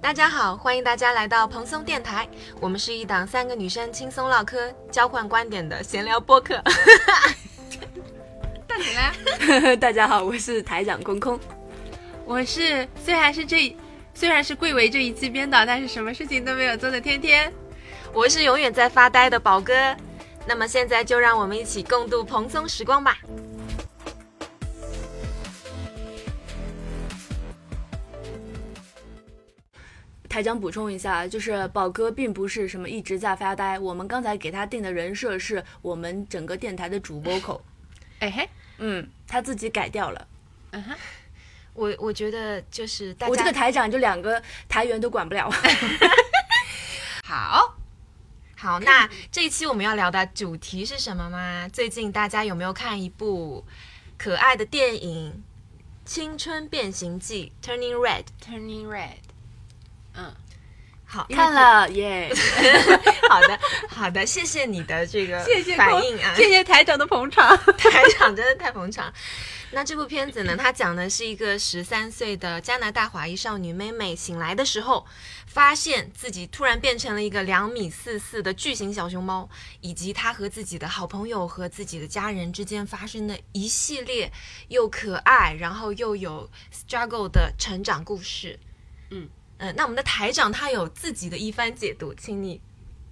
大家好，欢迎大家来到蓬松电台。我们是一档三个女生轻松唠嗑、交换观点的闲聊播客。到你啦！大家好，我是台长空空。我是虽然是这虽然是贵为这一期编导，但是什么事情都没有做的天天。我是永远在发呆的宝哥。那么现在就让我们一起共度蓬松时光吧。台长补充一下，就是宝哥并不是什么一直在发呆，我们刚才给他定的人设是我们整个电台的主播口。哎嘿，嗯，他自己改掉了。嗯哼，我我觉得就是大家我这个台长就两个台员都管不了。好，好，那这一期我们要聊的主题是什么吗？最近大家有没有看一部可爱的电影《青春变形记》（Turning Red）？Turning Red，嗯，好，看了耶，好的，好的，谢谢你的这个谢谢反应啊，谢谢台长的捧场。台长真的太捧场。那这部片子呢，它讲的是一个十三岁的加拿大华裔少女妹妹醒来的时候，发现自己突然变成了一个两米四四的巨型小熊猫，以及她和自己的好朋友和自己的家人之间发生的一系列又可爱，然后又有 struggle 的成长故事。嗯嗯，那我们的台长他有自己的一番解读，请你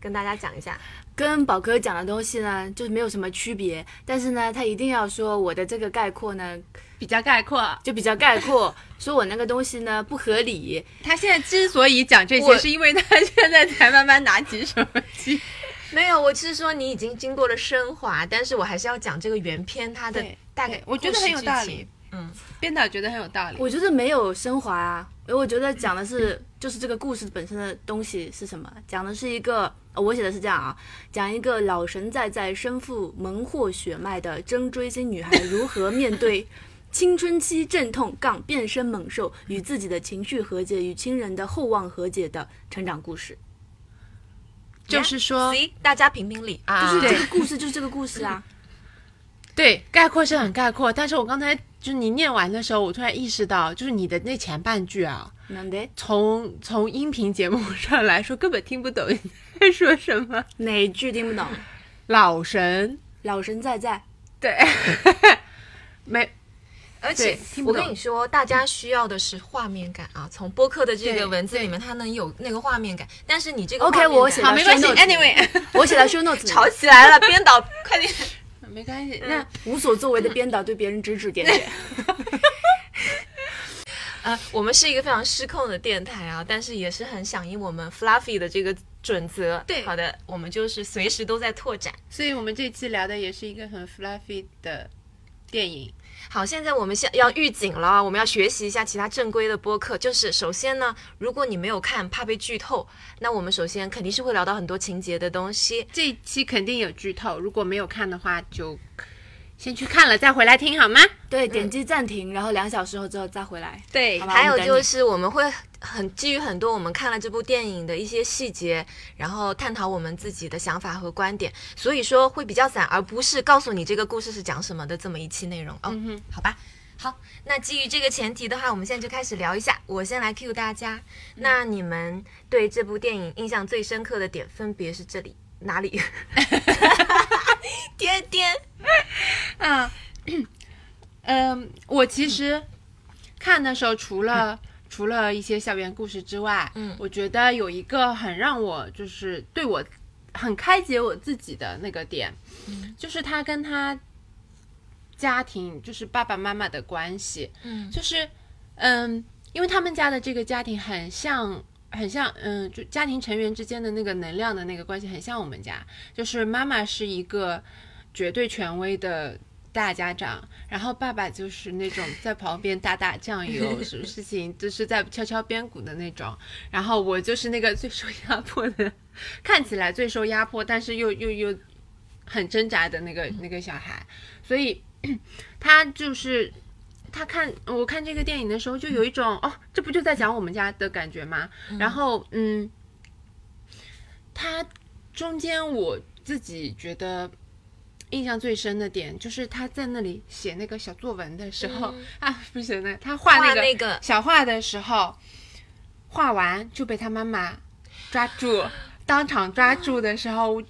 跟大家讲一下。跟宝哥讲的东西呢，就是没有什么区别，但是呢，他一定要说我的这个概括呢，比较概括。就比较概括，说我那个东西呢不合理。他现在之所以讲这我些，是因为他现在才慢慢拿起手机。没有，我是说你已经经过了升华，但是我还是要讲这个原片它的大概，我觉得很有道理。嗯，编导觉得很有道理。我觉得没有升华啊，因为我觉得讲的是就是这个故事本身的东西是什么，讲的是一个，呃我写的是这样啊，讲一个老神在在、身负门户血脉的真追星女孩如何面对 青春期阵痛杠变身猛兽，与自己的情绪和解，与亲人的厚望和解的成长故事。就是说大家评评理啊，就是这个故事，就是这个故事啊。对概括是很概括，但是我刚才就是你念完的时候，我突然意识到，就是你的那前半句啊，从从音频节目上来说，根本听不懂你在说什么。哪句听不懂？老神，老神在在，对，没而且对听不懂我跟你说，大家需要的是画面感啊，从播客的这个文字里面，它能有那个画面感，但是你这个 OK，画面感我写好，没关系。Anyway，我写在 show notes 吵起来了，编导快点。没关系。那无所作为的编导对别人指指点点。呃，我们是一个非常失控的电台啊，但是也是很响应我们 Fluffy 的这个准则。对好的，我们就是随时都在拓展。所以我们这期聊的也是一个很 fluffy 的电影。好，现在我们先要预警了，我们要学习一下其他正规的播客。就是首先呢，如果你没有看，怕被剧透，那我们首先肯定是会聊到很多情节的东西。这一期肯定有剧透，如果没有看的话，就先去看了再回来听好吗？对，点击暂停，然后两小时后之后再回来。对还有就是我们会很基于很多我们看了这部电影的一些细节，然后探讨我们自己的想法和观点，所以说会比较散，而不是告诉你这个故事是讲什么的这么一期内容哦。嗯哼，好吧。好，那基于这个前提的话，我们现在就开始聊一下。我先来 cue 大家，那你们对这部电影印象最深刻的点分别是这里哪里？点点，啊 嗯，我其实看的时候，除了除了一些校园故事之外，嗯我觉得有一个很让我就是对我很开解我自己的那个点，嗯就是他跟他家庭，就是爸爸妈妈的关系，嗯就是嗯，因为他们家的这个家庭很像。很像，嗯，就家庭成员之间的那个能量的那个关系很像我们家，就是妈妈是一个绝对权威的大家长，然后爸爸就是那种在旁边打打酱油，什么事情就是在敲敲边鼓的那种，然后我就是那个最受压迫的，看起来最受压迫，但是又又又很挣扎的那个那个小孩，所以他就是。他看我看这个电影的时候，就有一种哦，这不就在讲我们家的感觉吗？然后嗯，他中间我自己觉得印象最深的点，就是他在那里写那个小作文的时候、啊，不是那他画那个那个。小画的时候，画完就被他妈妈抓住，当场抓住的时候，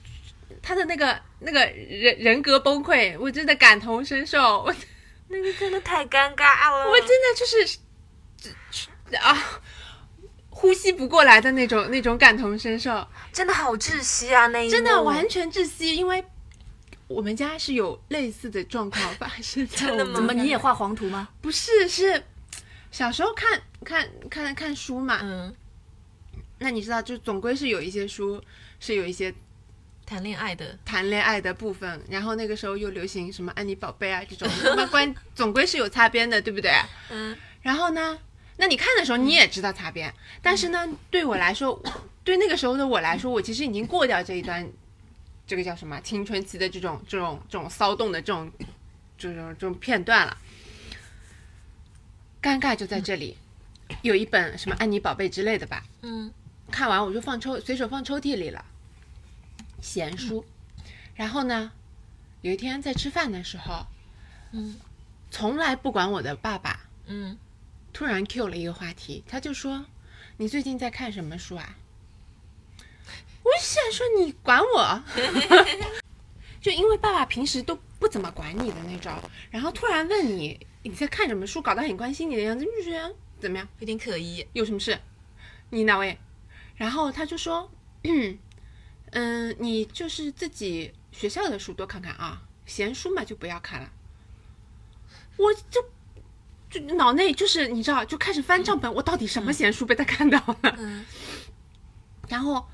他的那个那个人人格崩溃，我真的感同身受，我 那个真的太尴尬了，我真的就是啊，呼吸不过来的那种那种感同身受，真的好窒息啊！那一真的完全窒息，因为我们家是有类似的状况发生在真的吗？我们怎么你也画黄图吗？不是是小时候看看看看书嘛，嗯，那你知道就总归是有一些书是有一些谈恋爱的，谈恋爱的部分，然后那个时候又流行什么安妮宝贝啊这种，那么关总归是有擦边的，对不对？嗯。然后呢，那你看的时候你也知道擦边，但是呢，对我来说，对那个时候的我来说，我其实已经过掉这一段，这个叫什么青春期的这种这种这种骚动的这种这种这种片段了。尴尬就在这里，有一本什么安妮宝贝之类的吧，嗯看完我就放抽，随手放抽屉里了，闲书。然后呢，有一天在吃饭的时候，嗯从来不管我的爸爸嗯，突然 Q 了一个话题，他就说：“你最近在看什么书啊？”我就想说你管我，就因为爸爸平时都不怎么管你的那种，然后突然问你你在看什么书，搞得很关心你的样子，就觉得怎么样？有点可疑。有什么事？你哪位？然后他就说，嗯，你就是自己学校的书多看看啊，闲书嘛就不要看了。我就就脑内就是你知道，就开始翻账本，我到底什么闲书被他看到了？嗯然后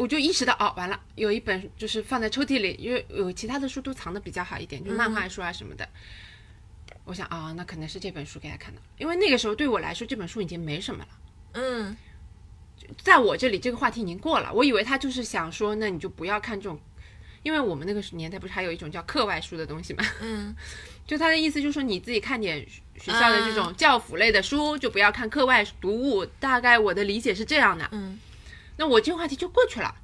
我我就意识到，哦，完了，有一本就是放在抽屉里，因为有其他的书都藏的比较好一点，就漫画书啊什么的。我想啊、那可能是这本书给他看的，因为那个时候对我来说，这本书已经没什么了。嗯在我这里这个话题已经过了，我以为他就是想说，那你就不要看这种，因为我们那个年代不是还有一种叫课外书的东西嘛？嗯 就他的意思就是说，你自己看点学校的这种教辅类的书，就不要看课外读物。大概我的理解是这样的。嗯那我这个话题就过去了。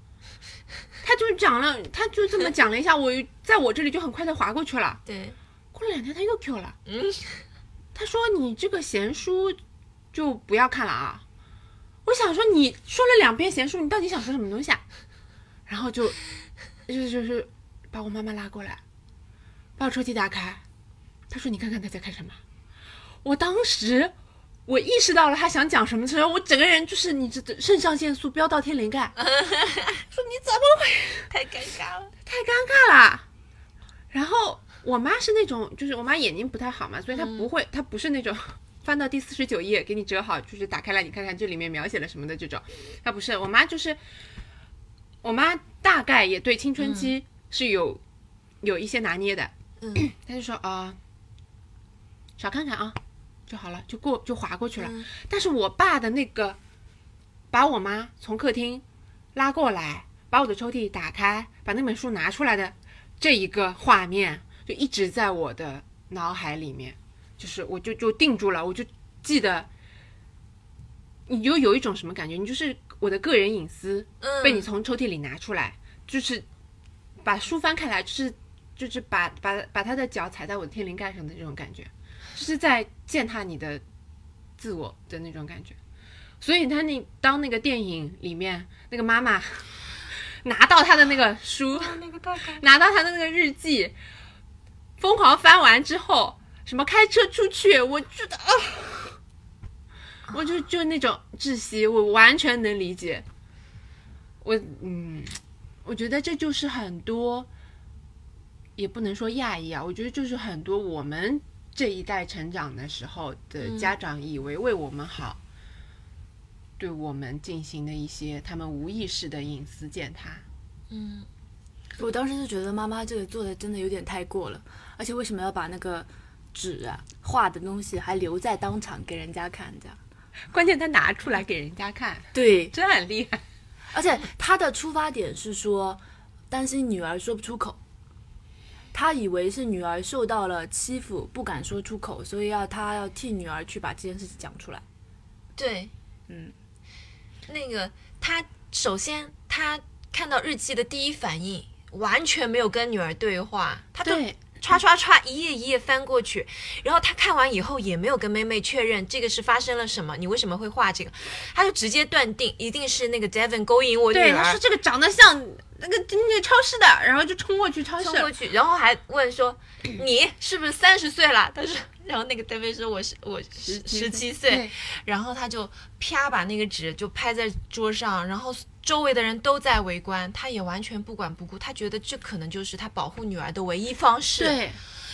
他就讲了，他就这么讲了一下，我在我这里就很快的划过去了。对，过了两天他又 Q 了，嗯他说你这个闲书就不要看了啊。我想说你说了两遍闲书，你到底想说什么东西啊？然后就就就是把我妈妈拉过来，把我抽屉打开，他说你看看他在看什么。我当时我意识到了他想讲什么的时候，我整个人就是你这这肾上腺素飙到天灵盖，说你怎么会太尴尬了。太尴尬了。然后我妈是那种，就是我妈眼睛不太好嘛，所以她不会，她不是那种翻到第四十九页给你折好，就是打开来你看看这里面描写了什么的这种。她不是，我妈就是，我妈大概也对青春期是有、有一些拿捏的。嗯 她就说啊、少看看啊就好了，就过就划过去了。嗯但是我爸的那个，把我妈从客厅拉过来，把我的抽屉打开，把那本书拿出来的这一个画面，就一直在我的脑海里面，就是我就就定住了，我就记得，你就有一种什么感觉？你就是我的个人隐私嗯，被你从抽屉里拿出来，就是把书翻开来，就是就是把把把他的脚踩在我的天灵盖上的这种感觉，就是在践踏你的自我的那种感觉。所以他那当那个电影里面那个妈妈拿到他的那个书。拿到他的那个日记，疯狂翻完之后，什么开车出去，我觉得啊，我就就那种窒息，我完全能理解。我嗯，我觉得这就是很多，也不能说亚裔啊，我觉得就是很多我们这一代成长的时候的家长以为为我们好，对我们进行的一些他们无意识的隐私践踏。嗯我当时就觉得妈妈这个做的真的有点太过了，而且为什么要把那个纸啊画的东西还留在当场给人家看这样？关键他拿出来给人家看，对，真很厉害。而且他的出发点是说担心女儿说不出口，他以为是女儿受到了欺负不敢说出口，所以要他要替女儿去把这件事情讲出来。对，嗯，那个他首先他看到日记的第一反应完全没有跟女儿对话，他就对，歘歘歘一页一页翻过去，然后他看完以后也没有跟妹妹确认这个是发生了什么，你为什么会画这个，他就直接断定一定是那个 Devon 勾引我女对，他说。这个长得像那个那个超市的，然后就冲过去超市冲。过去，然后还问说你是不是三十岁了？他说，然后那个 David 说我是我十十七岁，然后他就啪把那个纸就拍在桌上，然后周围的人都在围观，他也完全不管不顾，他觉得这可能就是他保护女儿的唯一方式。，对，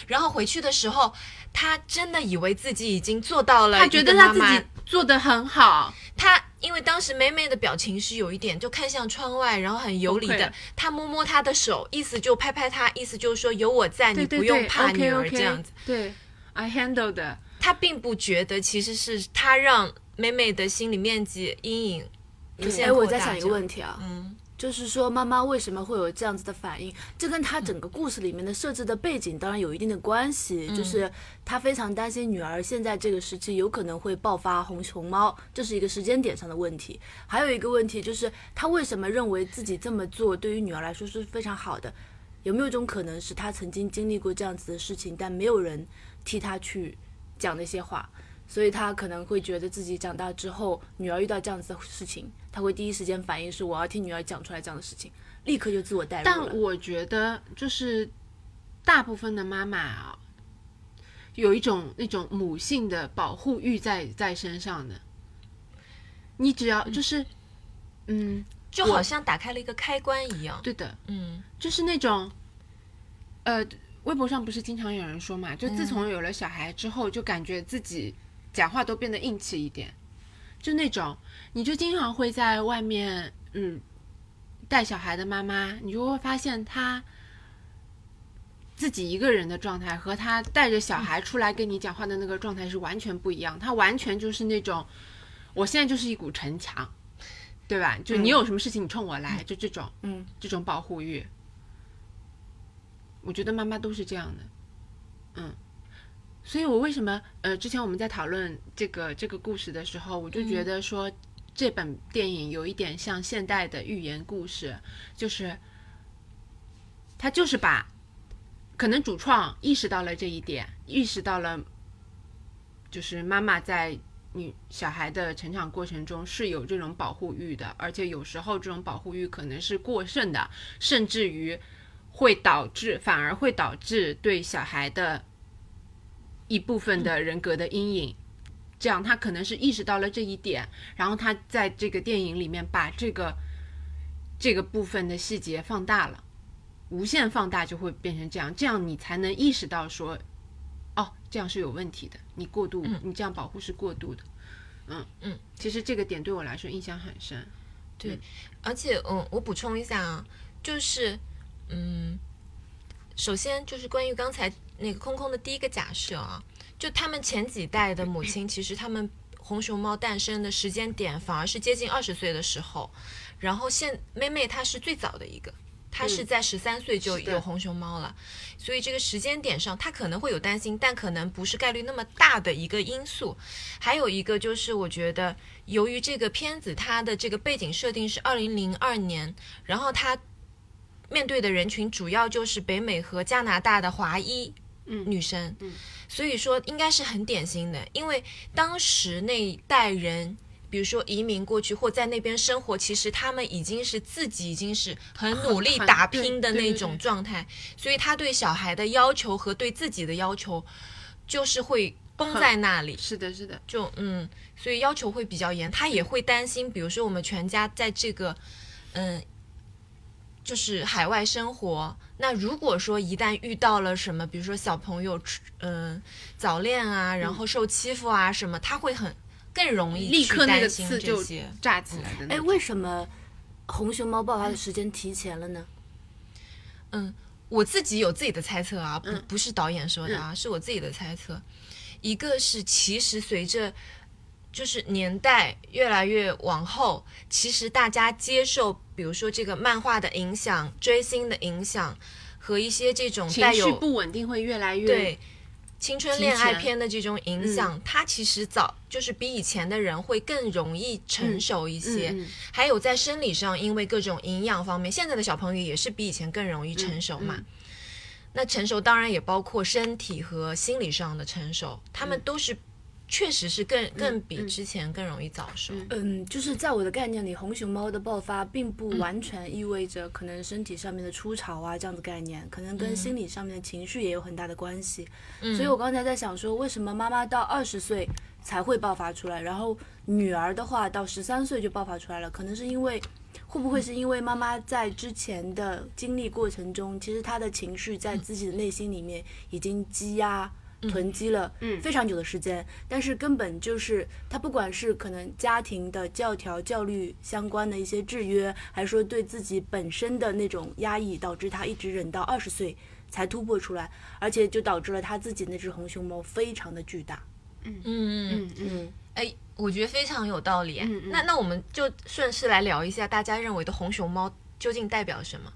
然后回去的时候，他真的以为自己已经做到了他觉得他自己做得很好。他因为当时妹妹的表情是有一点就看向窗外，然后很有理的。他摸摸她的手，意思就拍拍她，意思就是说有我在，对对你不用怕女儿这样子。对，I handle 的。他并不觉得其实是他让妹妹的心理面积阴影哎。我在想一个问题，题啊，嗯，就是说妈妈为什么会有这样子的反应？这跟她整个故事里面的设置的背景当然有一定的关系，就是她非常担心女儿现在这个时期有可能会爆发红熊猫，这是一个时间点上的问题。还有一个问题就是她为什么认为自己这么做对于女儿来说是非常好的？有没有一种可能是她曾经经历过这样子的事情，但没有人替她去讲那些话？所以他可能会觉得自己长大之后，女儿遇到这样子的事情，他会第一时间反应是我要替女儿讲出来这样的事情，立刻就自我代入了。但我觉得，就是大部分的妈妈啊，有一种那种母性的保护欲在在身上的。你只要就是，嗯，就好像打开了一个开关一样。对的，嗯就是那种，呃，微博上不是经常有人说嘛，就自从有了小孩之后，就感觉自己讲话都变得硬气一点，就那种，你就经常会在外面，嗯，带小孩的妈妈，你就会发现她自己一个人的状态和她带着小孩出来跟你讲话的那个状态是完全不一样，她完全就是那种，我现在就是一股城墙。对吧？就你有什么事情你冲我来，就这种，嗯，这种保护欲，我觉得妈妈都是这样的，嗯，所以我为什么呃，之前我们在讨论这个这个故事的时候，我就觉得说、这本电影有一点像现代的寓言故事，就是他就是把可能主创意识到了这一点，意识到了就是妈妈在女小孩的成长过程中是有这种保护欲的，而且有时候这种保护欲可能是过剩的，甚至于会导致反而会导致对小孩的一部分的人格的阴影。这样，他可能是意识到了这一点，然后他在这个电影里面把这个这个部分的细节放大了，无限放大就会变成这样，这样你才能意识到说，哦，这样是有问题的，你过度，你这样保护是过度的，嗯嗯，其实这个点对我来说印象很深，对而且，嗯，我补充一下啊，就是，嗯，首先就是关于刚才那个空空的第一个假设啊，就他们前几代的母亲，其实他们红熊猫诞生的时间点反而是接近二十岁的时候，然后现妹妹她是最早的一个。她是在十三岁就有红熊猫了，所以这个时间点上，她可能会有担心，但可能不是概率那么大的一个因素。还有一个就是，我觉得由于这个片子它的这个背景设定是二零零二年，然后它面对的人群主要就是北美和加拿大的华裔嗯女生，嗯所以说应该是很典型的，因为当时那一代人。比如说移民过去或在那边生活，其实他们已经是自己已经是很努力打拼的那种状态，所以他对小孩的要求和对自己的要求，就是会绷在那里。是的，是的，就嗯，所以要求会比较严，他也会担心，比如说我们全家在这个嗯，就是海外生活，那如果说一旦遇到了什么，比如说小朋友嗯早恋啊，然后受欺负啊什么，他会很更容易去立刻那个担心刺就这些。炸起来的那哎，种。为什么红熊猫爆发的时间提前了呢？嗯，我自己有自己的猜测啊，不嗯不是导演说的啊，是我自己的猜测。一个是其实随着就是年代越来越往后，其实大家接受，比如说这个漫画的影响、追星的影响和一些这种情绪带有不稳定会越来越对青春恋爱片的这种影响，它其实早就是比以前的人会更容易成熟一些。嗯嗯还有在生理上，因为各种营养方面，现在的小朋友也是比以前更容易成熟嘛。嗯那成熟当然也包括身体和心理上的成熟，他嗯们都是确实是更更比之前更容易早熟。嗯，就是在我的概念里，红熊猫的爆发并嗯不完全意味着可能身体上面的初潮啊这样的概念，可能跟心理上面的情绪也有很大的关系。嗯所以我刚才在想说，为什么妈妈到二十岁才会爆发出来，然后女儿的话到十三岁就爆发出来了？可能是因为，会不会是因为妈妈在之前的经历过程中，其实她的情绪在自己的内心里面已经积压。囤积了非常久的时间，但是根本就是他不管是可能家庭的教条、教律相关的一些制约，还是说对自己本身的那种压抑，导致他一直忍到二十岁才突破出来，而且就导致了他自己那只红熊猫非常的巨大。嗯嗯，嗯嗯，嗯，哎，我觉得非常有道理。嗯嗯那那我们就顺势来聊一下，大家认为的红熊猫究竟代表什么？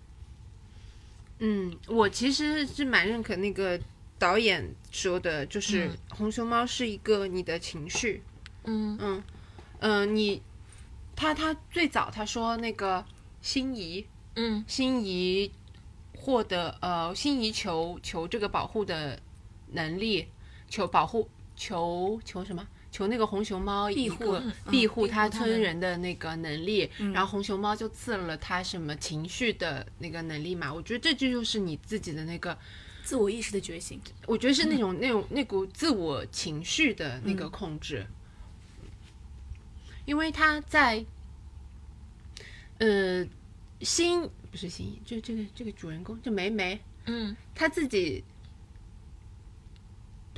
嗯，我其实是蛮认可那个导演说的，就是嗯。红熊猫是一个你的情绪，嗯。嗯嗯、呃你他他最早他说那个心仪。嗯。心仪获得呃心仪求求这个保护的能力，求保护求求什么？求那个红熊猫一庇护庇护它庇护它的村人的那个能力，然后红熊猫就赐了它什么情绪的那个能力嘛？我觉得这就就是你自己的那个，自我意识的觉醒。我觉得是那种、那种那股自我情绪的那个控制，因为他在呃心不是心，就这个这个主人公就梅梅，嗯。他自己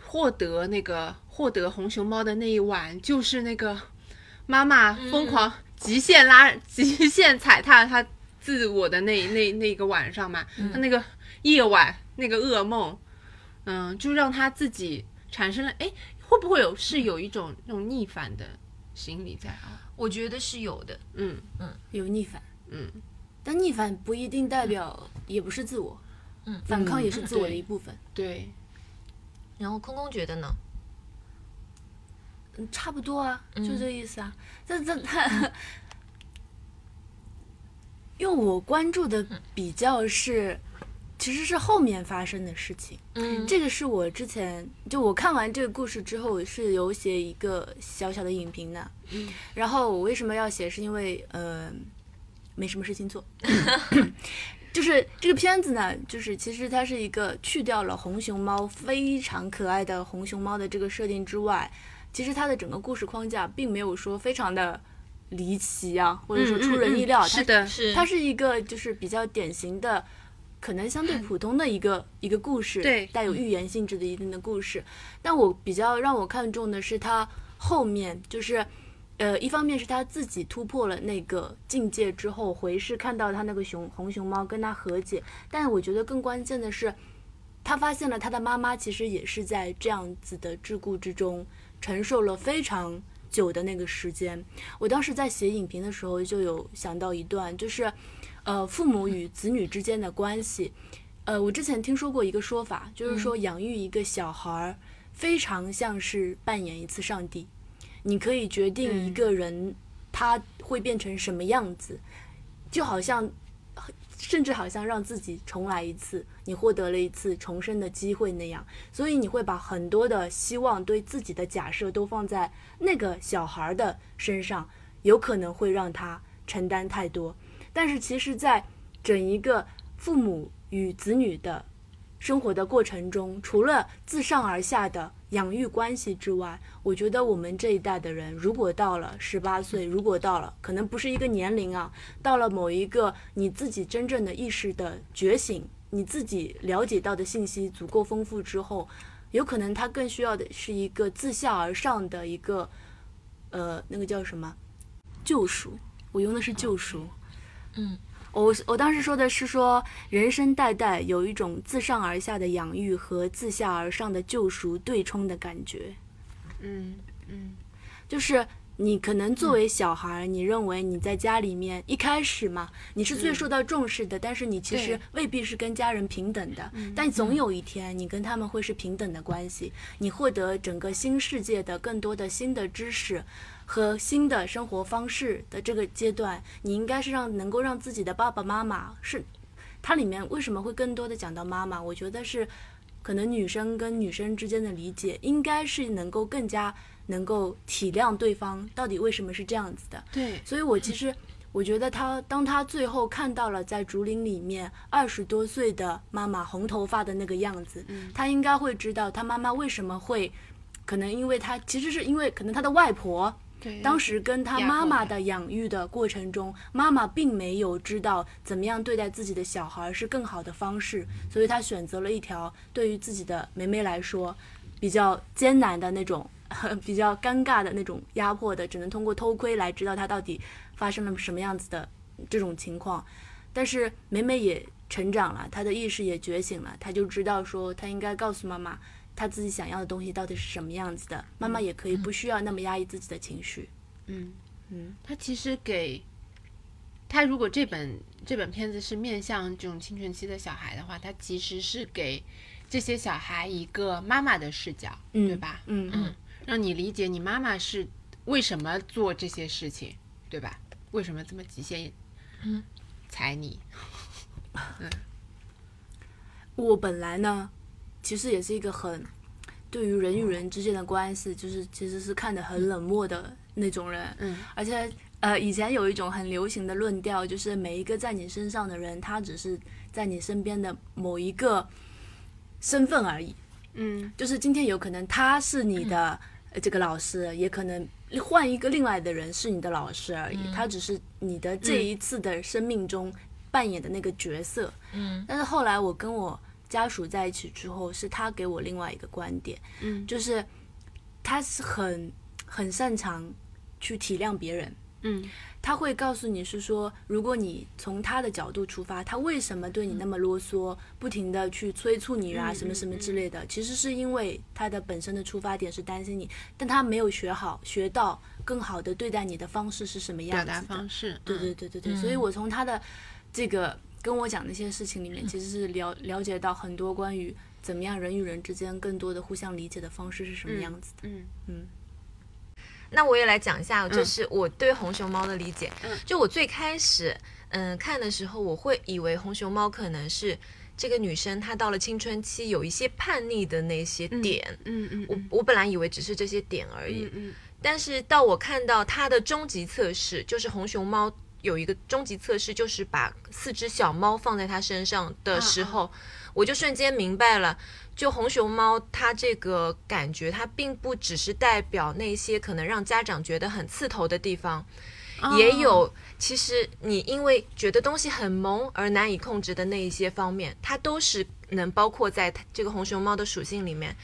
获得那个获得红熊猫的那一晚，就是那个妈妈疯狂极限拉、极限踩踏他自我的那那那个晚上嘛，他那个夜晚那个噩梦，嗯，就让他自己产生了，哎，会不会有是有一种那种逆反的心理在啊？我觉得是有的。嗯嗯有逆反，嗯，但逆反不一定代表也不是自我，嗯反抗也是自我的一部分。对，然后空空觉得呢？嗯，差不多啊，就这个意思啊。这这嗯他，因为我关注的比较是，其实是后面发生的事情。嗯。这个是我之前就我看完这个故事之后是有写一个小小的影评的，嗯。然后我为什么要写，是因为呃没什么事情做，就是这个片子呢，就是其实它是一个去掉了红熊猫非常可爱的红熊猫的这个设定之外，其实它的整个故事框架并没有说非常的离奇啊，或者说出人意料，是的，是。它是一个就是比较典型的，可能相对普通的一个 一个故事，对带有寓言性质的一定的故事。但我比较让我看重的是他后面，就是呃，一方面是他自己突破了那个境界之后，回视看到他那个熊红熊猫跟他和解，但我觉得更关键的是，他发现了他的妈妈其实也是在这样子的桎梏之中承受了非常久的那个时间。我当时在写影评的时候就有想到一段，就是呃父母与子女之间的关系。呃，我之前听说过一个说法，就是说养育一个小孩儿非常像是扮演一次上帝，你可以决定一个人他会变成什么样子，就好像。甚至好像让自己重来一次，你获得了一次重生的机会那样，所以你会把很多的希望对自己的假设都放在那个小孩的身上，有可能会让他承担太多。但是其实，在整一个父母与子女的生活的过程中，除了自上而下的养育关系之外，我觉得我们这一代的人，如果到了十八岁，如果到了可能不是一个年龄啊，到了某一个你自己真正的意识的觉醒，你自己了解到的信息足够丰富之后，有可能他更需要的是一个自下而上的一个，呃，那个叫什么救赎？我用的是救赎。嗯，我我当时说的是说，人生代代有一种自上而下的养育和自下而上的救赎对冲的感觉。嗯嗯就是你可能作为小孩，你认为你在家里面一开始嘛，你是最受到重视的，但是你其实未必是跟家人平等的。但总有一天，你跟他们会是平等的关系，你获得整个新世界的更多的新的知识。和新的生活方式的这个阶段，你应该是让能够让自己的爸爸妈妈是它里面为什么会更多的讲到妈妈？我觉得是可能女生跟女生之间的理解，应该是能够更加能够体谅对方到底为什么是这样子的。对，所以我其实我觉得他当他最后看到了在竹林里面二十多岁的妈妈红头发的那个样子，他应该会知道他妈妈为什么会，可能因为他其实是因为可能他的外婆。对，当时跟他妈妈的养育的过程中，妈妈并没有知道怎么样对待自己的小孩是更好的方式，所以他选择了一条对于自己的梅梅来说比较艰难的那种、比较尴尬的那种压迫的，只能通过偷窥来知道他到底发生了什么样子的这种情况。但是梅梅也成长了，她的意识也觉醒了，她就知道说她应该告诉妈妈。他自己想要的东西到底是什么样子的？妈妈也可以不需要那么压抑自己的情绪。嗯嗯，他其实给他如果这本这本片子是面向这种青春期的小孩的话，他其实是给这些小孩一个妈妈的视角，对吧？嗯嗯，让你理解你妈妈是为什么做这些事情，对吧？为什么这么极限？嗯，踩你。嗯我本来呢。其实也是一个很对于人与人之间的关系，就是其实是看得很冷漠的那种人。嗯，而且呃，以前有一种很流行的论调，就是每一个在你身上的人，他只是在你身边的某一个身份而已。嗯，就是今天有可能他是你的这个老师，也可能换一个另外的人是你的老师而已。他只是你的这一次的生命中扮演的那个角色。嗯，但是后来我跟我。家属在一起之后，是他给我另外一个观点，嗯，就是他是很很擅长去体谅别人，嗯，他会告诉你是说，如果你从他的角度出发，他为什么对你那么啰嗦，不停的去催促你啊，什么什么之类的，其实是因为他的本身的出发点是担心你，但他没有学好，学到更好的对待你的方式是什么样子的方式，对对对对对，所以我从他的这个。跟我讲那些事情里面，其实是了了解到很多关于怎么样人与人之间更多的互相理解的方式是什么样子的。嗯嗯。那我也来讲一下，就是我对红熊猫的理解。嗯。就我最开始嗯看的时候，我会以为红熊猫可能是这个女生她到了青春期有一些叛逆的那些点。嗯嗯。我我本来以为只是这些点而已。嗯嗯。但是到我看到她的终极测试，就是红熊猫。有一个终极测试，就是把四只小猫放在它身上的时候，我就瞬间明白了，就红熊猫它这个感觉，它并不只是代表那些可能让家长觉得很刺头的地方，也有其实你因为觉得东西很萌而难以控制的那一些方面，它都是能包括在这个红熊猫的属性里面。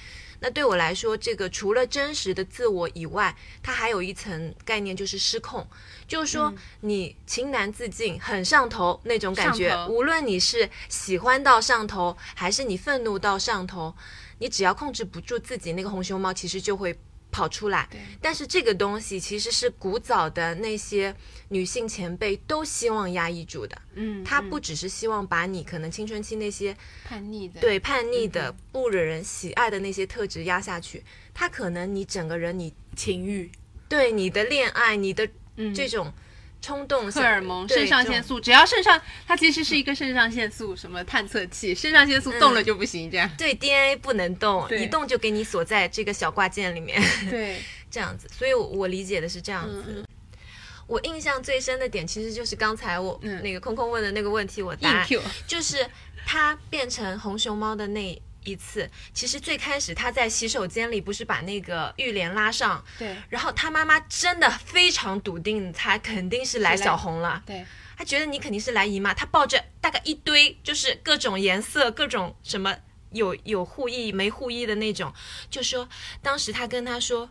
那对我来说，这个除了真实的自我以外，它还有一层概念，就是失控。就是说，你情难自禁，很上头那种感觉。无论你是喜欢到上头，还是你愤怒到上头，你只要控制不住自己，那个红熊猫其实就会。跑出来，但是这个东西其实是古早的那些女性前辈都希望压抑住的。嗯，她不只是希望把你可能青春期那些叛逆的、对叛逆的、不惹人喜爱的那些特质压下去，她可能你整个人你情欲，对你的恋爱，你的这种。冲动，荷尔蒙，肾上腺素，只要肾上，它其实是一个肾上腺素什么探测器，肾上腺素动了就不行，这样。对，DNA 不能动，一动就给你锁在这个小挂件里面。对，这样子，所以我我理解的是这样子。我印象最深的点，其实就是刚才我那个空空问的那个问题，我答，就是它变成红熊猫的那。一次，其实最开始他在洗手间里不是把那个浴帘拉上，对，然后他妈妈真的非常笃定，他肯定是来小红了，对，他觉得你肯定是来姨妈，他抱着大概一堆就是各种颜色、各种什么有有护翼没护翼的那种，就说当时他跟他说。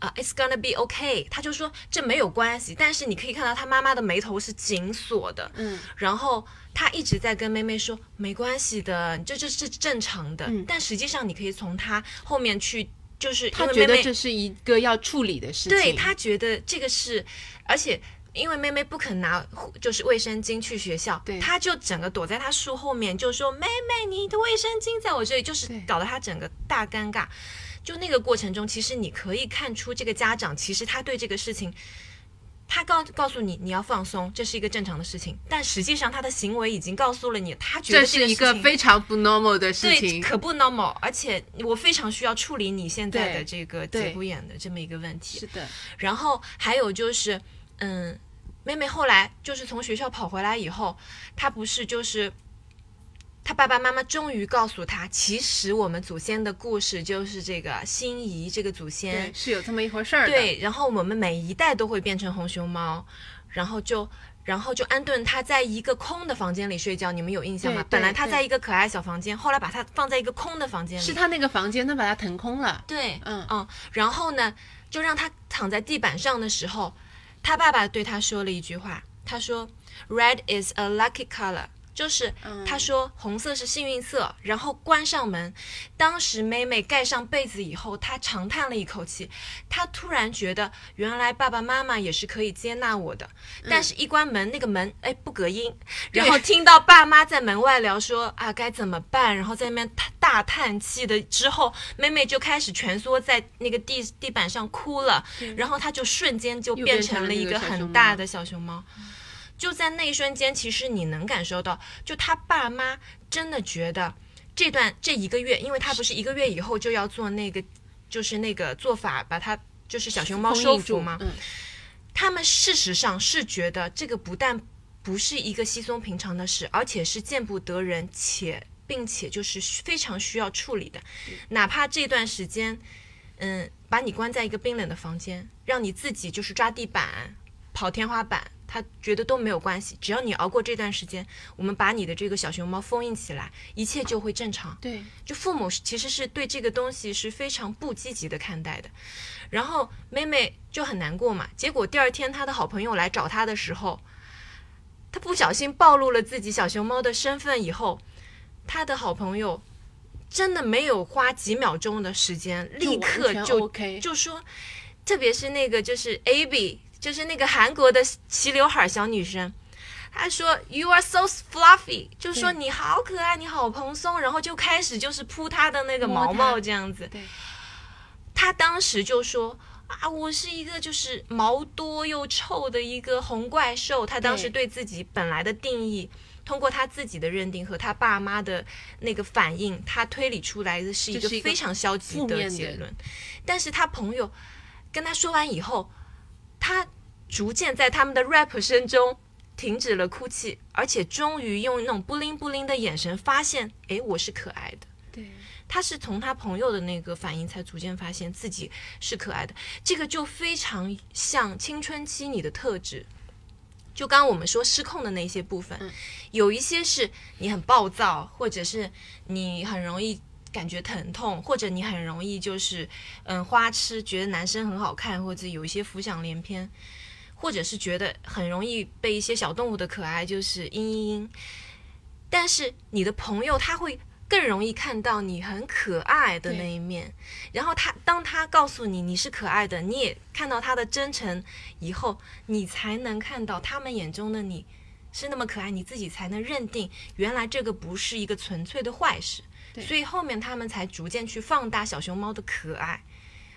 啊，It's gonna be okay。他就说这没有关系，但是你可以看到他妈妈的眉头是紧锁的，嗯，然后他一直在跟妹妹说没关系的，这这是正常的。嗯，但实际上你可以从他后面去，就是他觉得这是一个要处理的事情，对他觉得这个是，而且因为妹妹不肯拿就是卫生巾去学校，对，他就整个躲在他树后面，就说妹妹你的卫生巾在我这里，就是搞得他整个大尴尬。就那个过程中，其实你可以看出这个家长其实他对这个事情，他告告诉你你要放松，这是一个正常的事情，但实际上他的行为已经告诉了你，他觉得这是一个非常不 normal 的事对，情。可不 normal，而且我非常需要处理你现在的这个节骨眼的这么一个问题是。的，然后还有就是，嗯，妹妹后来就是从学校跑回来以后，她不是就是。她爸爸妈妈终于告诉他，其实我们祖先的故事就是这个辛夷这个祖先，，是有这么一回事儿的。对，然后我们每一代都会变成红熊猫，然后就然后就安顿他在一个空的房间里睡觉，你们有印象吗？本来对对它在一个可爱小房间，后来把他放在一个空的房间里，是他那个房间，他把它腾空了。对，嗯嗯，然后呢，就让他躺在地板上的时候，他爸爸对他说了一句话，他说：“Red is a lucky color。”就是嗯他说红色是幸运色，然后关上门。当时妹妹盖上被子以后，她长叹了一口气，她突然觉得原来爸爸妈妈也是可以接纳我的。但是，一关门，那个门哎不隔音，然后听到爸妈在门外聊说啊该怎么办，然后在那边大叹气的之后，妹妹就开始蜷缩在那个地地板上哭了，然后她就瞬间就变变成了一个很大的小熊猫。就在那一瞬间，其实你能感受到，就他爸妈真的觉得这段这一个月，因为他不是一个月以后就要做那个，就是那个做法，把他就是小熊猫收服吗？嗯，他们事实上是觉得这个不但不是一个稀松平常的事，而且是见不得人，且并且就是非常需要处理的。哪怕这段时间，嗯，把你关在一个冰冷的房间，让你自己就是抓地板、跑天花板，他觉得都没有关系。只要你熬过这段时间，我们把你的这个小熊猫封印起来，一切就会正常。对，就父母其实是对这个东西是非常不积极的看待的，然后妹妹就很难过嘛。结果第二天她的好朋友来找她的时候，她不小心暴露了自己小熊猫的身份以后，她的好朋友真的没有花几秒钟的时间，立刻就 OK 就说，特别是那个就是 Abby，就是那个韩国的齐刘海小女生。她说：“You are so fluffy，就说你好可爱，你好蓬松，然后就开始就是扑她的那个毛毛这样子。对，她当时就说：啊，我是一个就是毛多又臭的一个红怪兽。她当时对自己本来的定义，通过她自己的认定和她爸妈的那个反应，她推理出来的是一个非常消极的结论。但是她朋友跟她说完以后，她逐渐在他们的 rap 声中停止了哭泣，而且终于用那种不灵不灵的眼神发现，诶，我是可爱的。对，他是从他朋友的那个反应才逐渐发现自己是可爱的，这个就非常像青春期你的特质。就刚刚我们说失控的那些部分，嗯有一些是你很暴躁，或者是你很容易感觉疼痛，或者你很容易就是嗯花痴，觉得男生很好看，或者有一些浮想联翩，或者是觉得很容易被一些小动物的可爱就是嘤嘤嘤。但是你的朋友他会更容易看到你很可爱的那一面，然后他当他告诉你你是可爱的，你也看到他的真诚以后，你才能看到他们眼中的你是那么可爱，你自己才能认定原来这个不是一个纯粹的坏事。对所以后面他们才逐渐去放大小熊猫的可爱，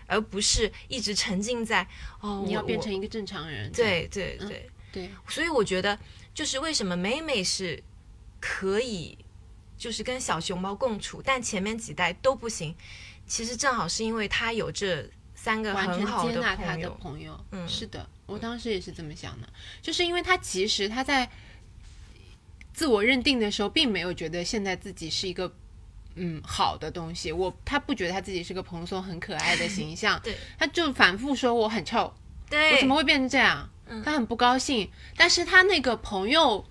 而不是一直沉浸在哦，你要变成一个正常人。对对嗯对。对，所以我觉得，就是为什么美美是可以，就是跟小熊猫共处，但前面几代都不行。其实正好是因为她有这三个完全很好接纳他的朋友，朋友。嗯是的，我当时也是这么想的，就是因为他其实他在自我认定的时候，并没有觉得现在自己是一个。嗯，好的东西，我他不觉得他自己是个蓬松很可爱的形象，对，他就反复说我很臭，对，我怎么会变成这样？他很不高兴，但是他那个朋友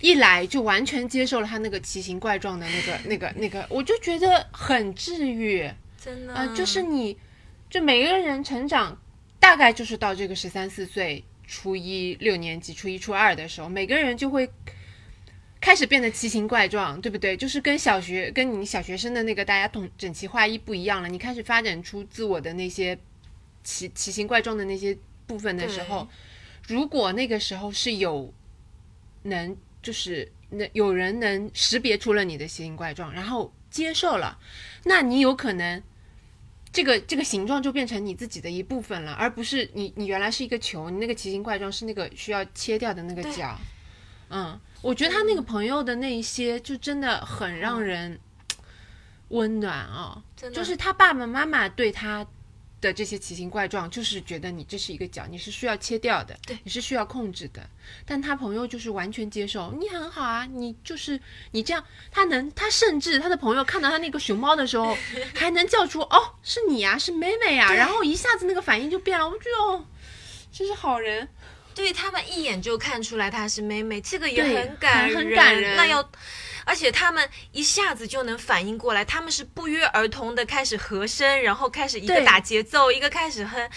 一来就完全接受了他那个奇形怪状的那个、那个、那个，我就觉得很治愈。真的、啊，就是你，就每个人成长，大概就是到这个十三四岁，初一六年级、初一初二的时候，每个人就会开始变得奇形怪状，对不对？就是跟小学跟你小学生的那个大家统整齐划一不一样了，你开始发展出自我的那些奇奇形怪状的那些部分的时候，如果那个时候是有能就是能有人能识别出了你的奇形怪状，然后接受了，那你有可能这个这个形状就变成你自己的一部分了，而不是你你原来是一个球，你那个奇形怪状是那个需要切掉的那个角。嗯，我觉得他那个朋友的那一些就真的很让人温暖哦。真的就是他爸爸妈妈对他的这些奇形怪状，就是觉得你这是一个角，你是需要切掉的，对你是需要控制的。但他朋友就是完全接受，你很好啊，你就是你这样，他能，他甚至他的朋友看到他那个熊猫的时候，还能叫出哦，是你呀、是妹妹呀、然后一下子那个反应就变了，我觉得哦，真是好人。对他们一眼就看出来她是妹妹，这个也很感人很感人那要，而且他们一下子就能反应过来，他们是不约而同的开始和声，然后开始一个打节奏，一个开始哼，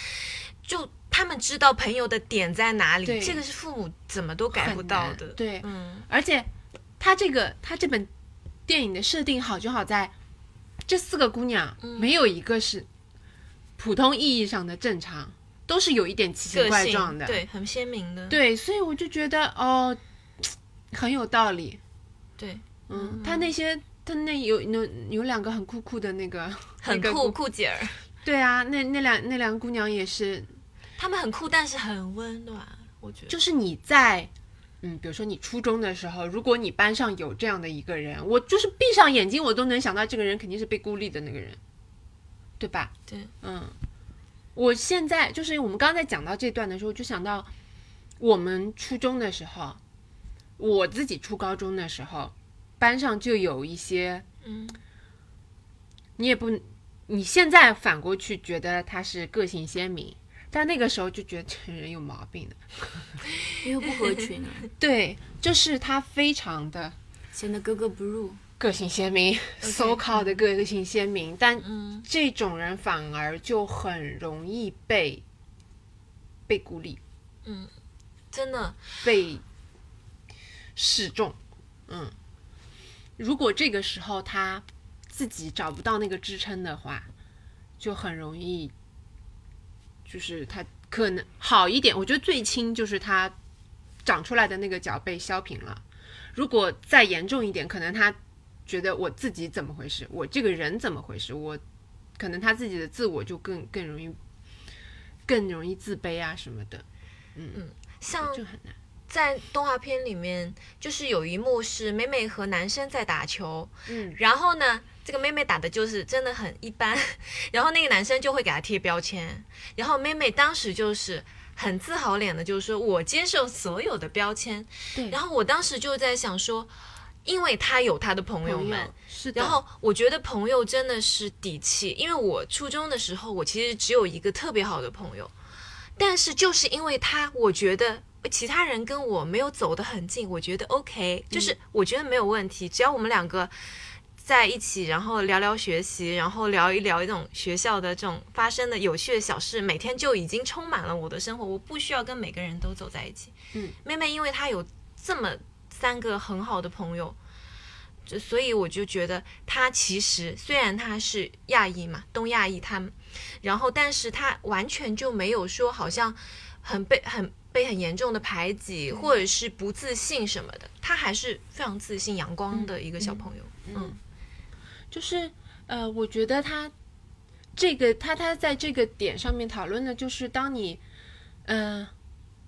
就他们知道朋友的点在哪里，这个是父母怎么都改不到的。对，嗯，而且他这个他这本电影的设定好就好在，这四个姑娘嗯没有一个是普通意义上的正常，都是有一点奇形怪状的。对，很鲜明的。对所以我就觉得哦，很有道理。对，嗯，他那些他那有有有两个很酷酷的那个，很酷。酷姐儿，对啊，那那两那两个姑娘也是，她们很酷，但是很温暖，我觉得。就是你在。嗯，比如说你初中的时候，如果你班上有这样的一个人，我就是闭上眼睛，我都能想到这个人肯定是被孤立的那个人，对吧？对，嗯，我现在就是我们刚才讲到这段的时候，就想到我们初中的时候，我自己初高中的时候，班上就有一些，嗯，你也不，你现在反过去觉得他是个性鲜明，但那个时候就觉得这人有毛病的。因为不合群啊，对，就是他非常的显得格格不入。个性鲜明，so called 的个性鲜明，但嗯这种人反而就很容易被被孤立。嗯真的，被示众。嗯，如果这个时候他自己找不到那个支撑的话，就很容易，就是他可能好一点。我觉得最轻就是他长出来的那个脚被削平了。如果再严重一点，可能他觉得我自己怎么回事，我这个人怎么回事，我可能他自己的自我就更更容易更容易自卑啊什么的，嗯像就很难。在动画片里面，就是有一幕是妹妹和男生在打球，嗯，然后呢，这个妹妹打的就是真的很一般，然后那个男生就会给她贴标签，然后妹妹当时就是很自豪脸的，就是说我接受所有的标签，对。然后我当时就在想说，因为他有他的朋友们友。是的，然后我觉得朋友真的是底气，因为我初中的时候，我其实只有一个特别好的朋友，但是就是因为他，我觉得其他人跟我没有走得很近，我觉得 OK，就是我觉得没有问题，只要我们两个在一起，然后聊聊学习，然后聊一聊这种学校的这种发生的有趣的小事，每天就已经充满了我的生活，我不需要跟每个人都走在一起。嗯，妹妹因为她有这么三个很好的朋友。就所以我就觉得他其实虽然他是亚裔嘛，东亚裔，他们，然后但是他完全就没有说好像很被很被很严重的排挤，或者是不自信什么的，他还是非常自信、阳光的一个小朋友。嗯就是呃，我觉得他这个他他在这个点上面讨论的就是当你呃，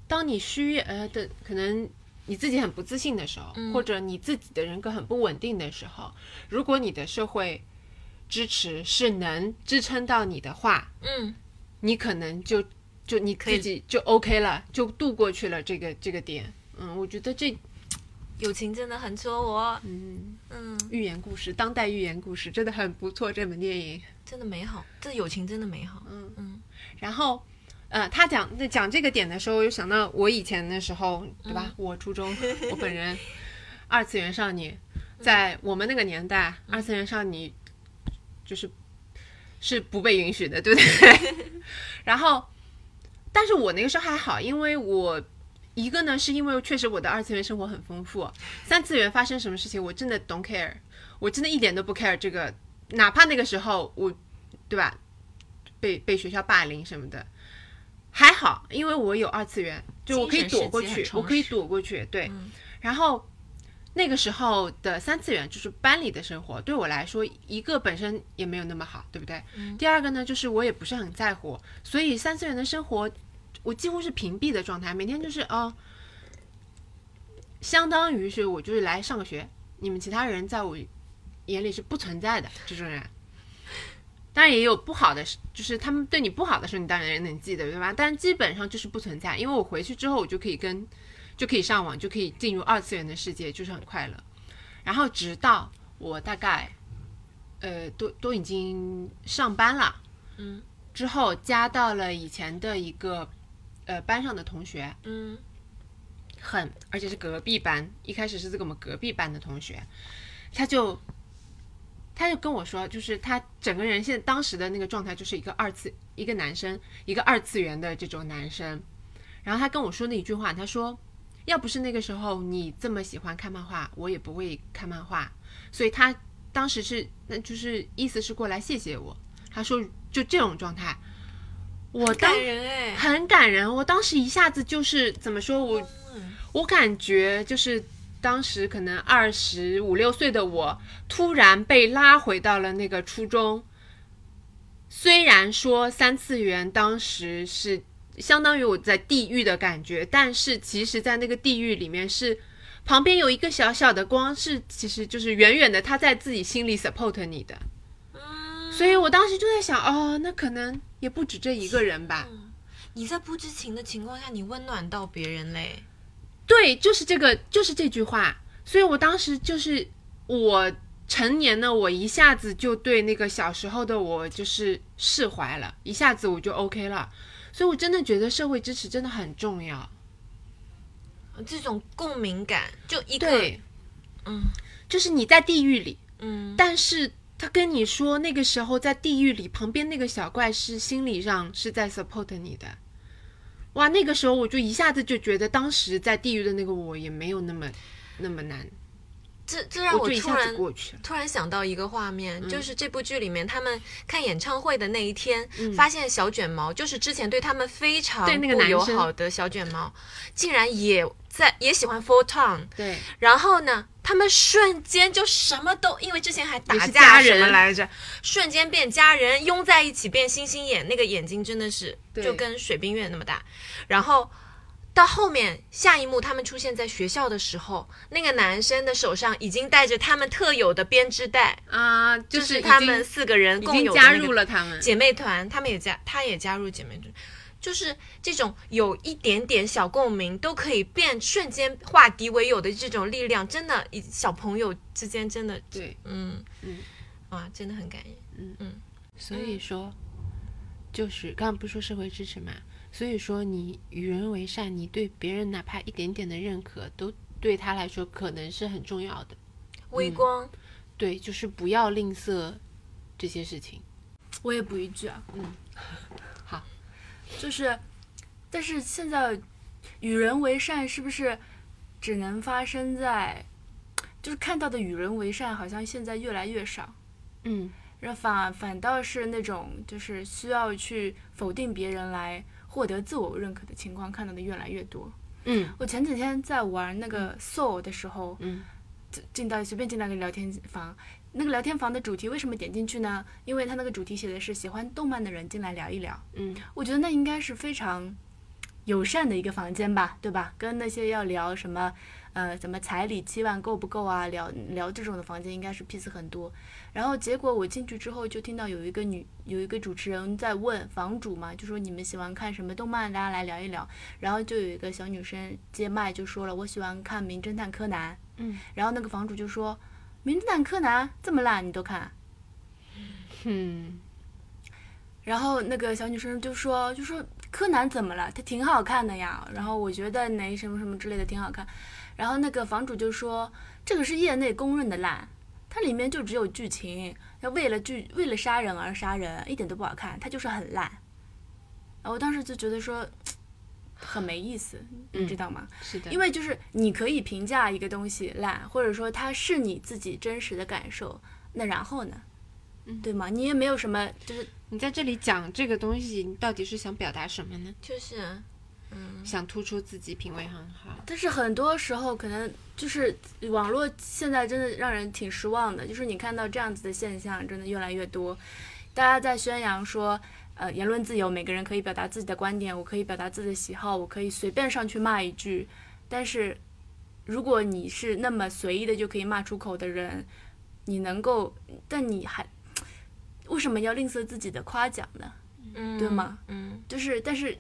当你需呃的可能你自己很不自信的时候，或者你自己的人格很不稳定的时候，如果你的社会支持是能支撑到你的话，嗯，你可能就就你自己就 OK 了，就度过去了这个这个点。嗯，我觉得这友情真的很戳我。嗯嗯，寓言故事，当代寓言故事真的很不错，这本电影。真的美好，这友情真的美好。嗯嗯然后，呃，他讲那讲这个点的时候，我就想到我以前的时候，对吧？我初中，我本人二次元少女，在我们那个年代，二次元少女就是是不被允许的，对不对？然后，但是我那个时候还好，因为我一个呢，是因为确实我的二次元生活很丰富，三次元发生什么事情，我真的 don't care，我真的一点都不 care 这个，哪怕那个时候我，对吧？被被学校霸凌什么的，还好，因为我有二次元，就我可以躲过去我可以躲过去。对，嗯然后那个时候的三次元就是班里的生活，对我来说，一个本身也没有那么好，对不对？第二个呢，就是我也不是很在乎，所以三次元的生活，我几乎是屏蔽的状态，每天就是哦，相当于是我就是来上个学，你们其他人在我眼里是不存在的这种人。当然也有不好的，就是他们对你不好的时候，你当然也能记得，对吧？但基本上就是不存在，因为我回去之后，我就可以跟。就可以上网，就可以进入二次元的世界，就是很快乐。然后直到我大概，呃，都都已经上班了，嗯，之后加到了以前的一个，呃，班上的同学，嗯，很，而且是隔壁班，一开始是这个我们隔壁班的同学，他就，他就跟我说，就是他整个人现在当时的那个状态，就是一个二次，一个男生，一个二次元的这种男生。然后他跟我说那一句话，他说。要不是那个时候你这么喜欢看漫画，我也不会看漫画。所以他当时是，那就是意思是过来谢谢我。他说就这种状态，我感人哎，很感人。我当时一下子就是怎么说，我我感觉就是当时可能二十五六岁的我，突然被拉回到了那个初中。虽然说三次元当时是。相当于我在地狱的感觉，但是其实，在那个地狱里面是旁边有一个小小的光，是其实就是远远的他在自己心里 support 你的。所以我当时就在想，哦，那可能也不止这一个人吧。你在不知情的情况下，你温暖到别人嘞。对，就是这个，就是这句话。所以我当时就是我成年了，我一下子就对那个小时候的我就是释怀了，一下子我就 OK 了。所以，我真的觉得社会支持真的很重要。这种共鸣感，就一个，嗯，就是你在地狱里，嗯，但是他跟你说，那个时候在地狱里，旁边那个小怪是心理上是在 support 你的。哇，那个时候我就一下子就觉得，当时在地狱的那个我也没有那么那么难。这这让我突然突然想到一个画面，就是这部剧里面他们看演唱会的那一天，发现小卷毛就是之前对他们非常不友好的小卷毛，竟然也在也喜欢 Four Town。对，然后呢，他们瞬间就什么都，因为之前还打架什么来着，瞬间变家人，拥在一起变星星眼，那个眼睛真的是就跟水冰月那么大，然后。到后面下一幕，他们出现在学校的时候，那个男生的手上已经带着他们特有的编织袋啊，就是他们四个人共有加入了他们。姐妹团，他们也加，他也加入姐妹团，就是这种有一点点小共鸣都可以变瞬间化敌为友的这种力量，真的，小朋友之间真的对，嗯。嗯，哇，真的很感人，嗯。嗯，所以说，就是刚刚不说社会支持嘛。所以说，你与人为善，你对别人哪怕一点点的认可，都对他来说可能是很重要的。微光，对，就是不要吝啬这些事情。我也补一句啊，嗯，好，就是，但是现在与人为善是不是只能发生在，就是看到的与人为善，好像现在越来越少。嗯，然后反反倒是那种就是需要去否定别人来。获得自我认可的情况看到的越来越多。嗯，我前几天在玩那个 Soul 的时候，嗯，进到随便进到个聊天房，那个聊天房的主题为什么点进去呢？因为它那个主题写的是喜欢动漫的人进来聊一聊。嗯，我觉得那应该是非常友善的一个房间吧，对吧？跟那些要聊什么。呃，什么彩礼七万够不够啊？聊聊这种的房间应该是 peace 很多。然后结果我进去之后就听到有一个女，有一个主持人在问房主嘛，就说你们喜欢看什么动漫？大家来聊一聊。然后就有一个小女生接麦就说了，我喜欢看名侦探柯南。嗯。然后那个房主就说，名侦探柯南这么烂你都看？嗯。然后那个小女生就说，就说柯南怎么了？他挺好看的呀。然后我觉得哪什么什么之类的挺好看。然后那个房主就说：“这个是业内公认的烂，它里面就只有剧情，要为了剧为了杀人而杀人，一点都不好看，它就是很烂。”我当时就觉得说很没意思，你知道吗？是的，因为就是你可以评价一个东西烂，或者说它是你自己真实的感受，那然后呢？对吗？你也没有什么，就是你在这里讲这个东西，你到底是想表达什么呢？就是。想突出自己品味很好。但是很多时候可能就是网络现在真的让人挺失望的，就是你看到这样子的现象真的越来越多，大家在宣扬说，呃，言论自由，每个人可以表达自己的观点，我可以表达自己的喜好，我可以随便上去骂一句，但是如果你是那么随意的就可以骂出口的人，你能够，但你还为什么要吝啬自己的夸奖呢？嗯，对吗？嗯就是，但是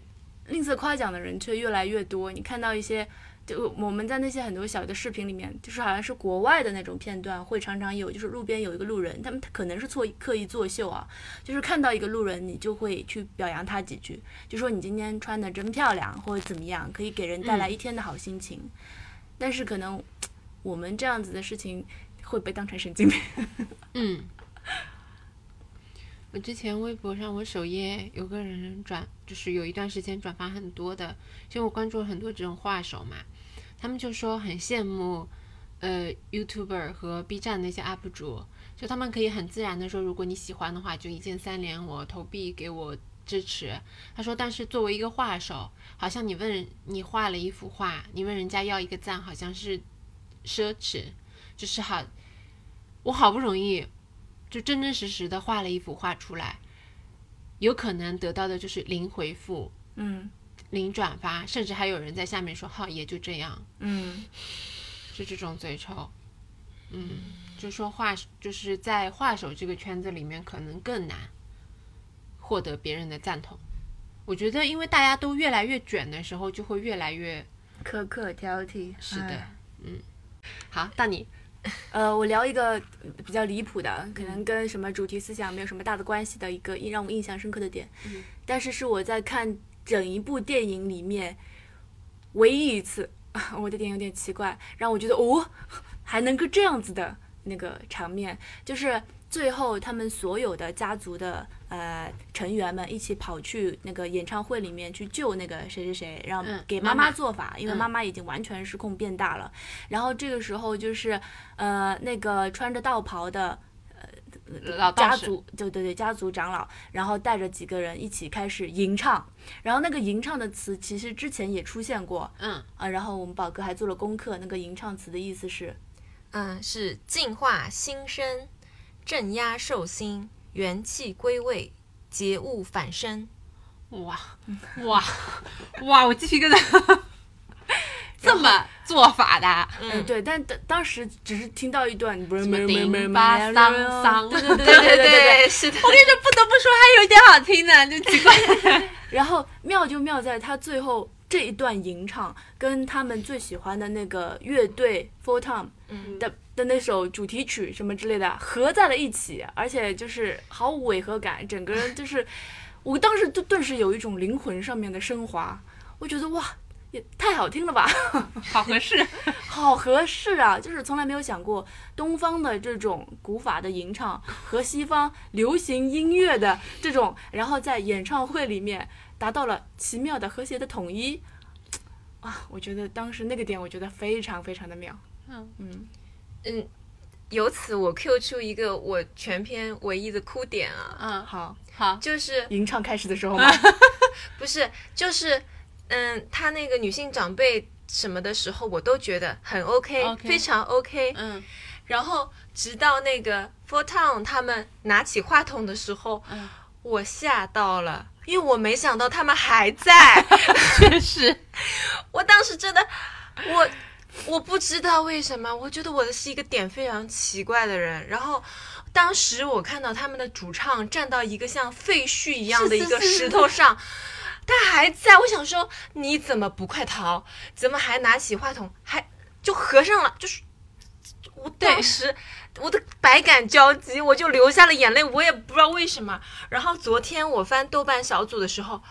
吝啬夸奖的人却越来越多。你看到一些，就我们在那些很多小的视频里面，就是好像是国外的那种片段，会常常有，就是路边有一个路人，他们可能是错刻意作秀啊，就是看到一个路人，你就会去表扬他几句，就说你今天穿的真漂亮，或者怎么样，可以给人带来一天的好心情。但是可能我们这样子的事情会被当成神经病。嗯，我之前微博上我首页有个人转，就是有一段时间转发很多的，就我关注了很多这种画手嘛，他们就说很羡慕，呃，YouTuber 和 B 站那些 UP 主，就他们可以很自然的说，如果你喜欢的话，就一键三连我投币给我支持。他说，但是作为一个画手，好像你问你画了一幅画，你问人家要一个赞，好像是奢侈，就是好，我好不容易就真真实实的画了一幅画出来，有可能得到的就是零回复、嗯零转发，甚至还有人在下面说“好，也就这样嗯”，是这种嘴臭。嗯，就说画就是在画手这个圈子里面，可能更难获得别人的赞同。我觉得，因为大家都越来越卷的时候，就会越来越苛刻挑剔。是的哎。嗯，好，到你。呃，我聊一个比较离谱的，可能跟什么主题思想没有什么大的关系的一个印让我印象深刻的点，但是是我在看整一部电影里面唯一一次，我的点有点奇怪，让我觉得哦，还能够这样子的那个场面，就是最后他们所有的家族的呃成员们一起跑去那个演唱会里面去救那个谁谁谁，让嗯给妈妈。做法，因为嗯。妈妈已经完全失控变大了。然后这个时候就是呃那个穿着道袍的老家族，对对对，家族长老，然后带着几个人一起开始吟唱，然后那个吟唱的词其实之前也出现过嗯，啊，然后我们宝哥还做了功课，那个吟唱词的意思是，嗯，是净化心身，镇压兽心，元气归位，节物返身，哇哇哇！我继续跟他 这么做法的，嗯，对，但当当时只是听到一段，不是吗？叮巴桑桑，对对对对对，是的。我跟你说，不得不说，还有点好听呢，就奇怪。然后妙就妙在它最后。这一段吟唱跟他们最喜欢的那个乐队 Four Tom 嗯的的那首主题曲什么之类的合在了一起，而且就是毫无违和感，整个人就是，我当时就顿时有一种灵魂上面的升华，我觉得哇。也太好听了吧，好合适。好合适啊！就是从来没有想过东方的这种古法的吟唱和西方流行音乐的这种，然后在演唱会里面达到了奇妙的和谐的统一。啊，我觉得当时那个点，我觉得非常非常的妙。嗯。嗯。嗯，由此我 Q 出一个我全篇唯一的哭点啊，嗯，好，好，就是吟唱开始的时候嘛，不是就是嗯，他那个女性长辈什么的时候，我都觉得很 OK，, OK 非常 OK。嗯。然后直到那个 Four Town 他们拿起话筒的时候，嗯，我吓到了，因为我没想到他们还在。确实，我当时真的，我我不知道为什么，我觉得我的是一个点非常奇怪的人。然后当时我看到他们的主唱站到一个像废墟一样的一个石头上，他还在，我想说你怎么不快逃？怎么还拿起话筒，还就合上了？就是我当时我都百感交集，我就流下了眼泪，我也不知道为什么。然后昨天我翻豆瓣小组的时候，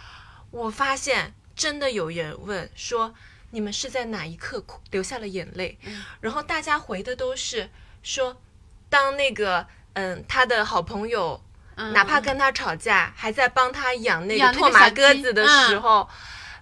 我发现真的有人问说你们是在哪一刻哭流下了眼泪？然后大家回的都是说，当那个嗯他的好朋友嗯哪怕跟他吵架，还在帮他养那个个拓马小鸡鸽子的时嗯候。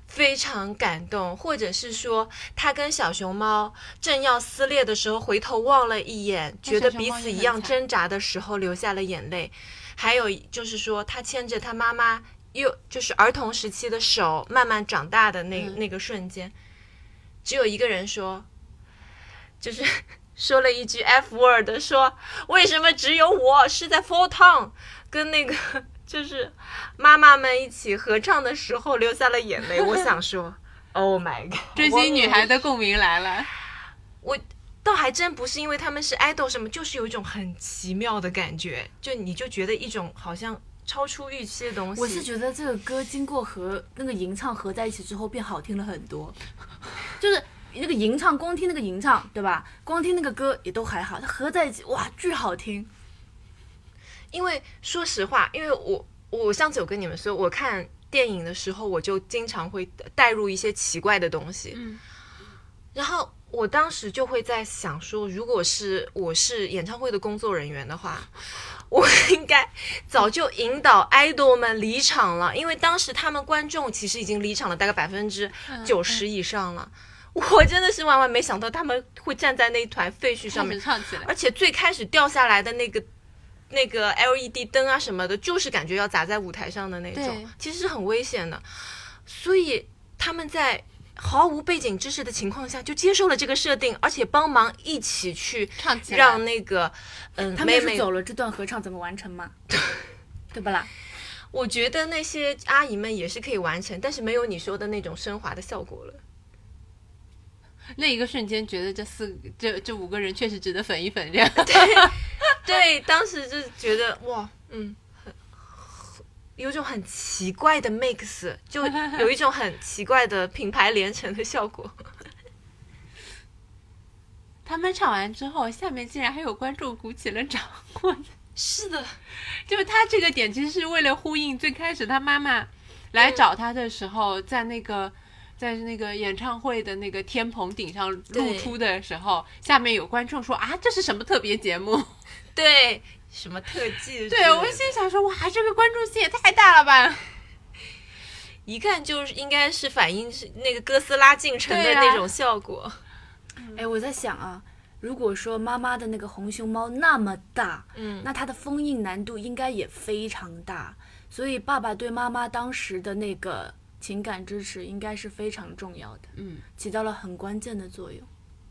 非常感动，或者是说他跟小熊猫正要撕裂的时候，回头望了一眼，觉得彼此一样挣扎的时候流下了眼泪。还有就是说，他牵着他妈妈又就是儿童时期的手慢慢长大的那、那个瞬间，只有一个人说，就是 说了一句 F word，说为什么只有我是在 Full Town 跟那个就是妈妈们一起合唱的时候流下了眼泪。我想说，Oh my god，追星女孩的共鸣来了。我倒还真不是因为他们是 idol 什么，就是有一种很奇妙的感觉，就你就觉得一种好像超出预期的东西。我是觉得这个歌经过和那个吟唱合在一起之后变好听了很多，就是那个吟唱，光听那个吟唱，对吧？光听那个歌也都还好，它合在一起，哇，巨好听。因为说实话，因为我我上次有跟你们说，我看电影的时候，我就经常会带入一些奇怪的东西，嗯，然后我当时就会在想说，如果是我是演唱会的工作人员的话，我应该早就引导 idol 们离场了，因为当时他们观众其实已经离场了大概百分之九十以上了。我真的是万万没想到他们会站在那一团废墟上面，唱起来，而且最开始掉下来的那个那个 LED 灯啊什么的，就是感觉要砸在舞台上的那种，其实是很危险的。所以他们在毫无背景知识的情况下就接受了这个设定，而且帮忙一起去唱让那个嗯他们走了这段合唱怎么完成嘛？对不啦？我觉得那些阿姨们也是可以完成，但是没有你说的那种升华的效果了。那一个瞬间觉得这四这这五个人确实值得粉一粉，这样 对，当时就觉得哇，嗯，很有种很奇怪的 mix，就有一种很奇怪的品牌连成的效果。他们唱完之后，下面竟然还有观众鼓起了掌，我是的，就是他这个点其实是为了呼应最开始他妈妈来找他的时候，在那个在那个演唱会的那个天棚顶上露出的时候，下面有观众说啊，这是什么特别节目？对，什么特技？对我心想说，哇，这个关注性也太大了吧！一看就是应该是反映是那个哥斯拉进城的那种效果。哎，我在想啊，如果说妈妈的那个红熊猫那么大，嗯，那它的封印难度应该也非常大，所以爸爸对妈妈当时的那个情感支持应该是非常重要的，嗯起到了很关键的作用。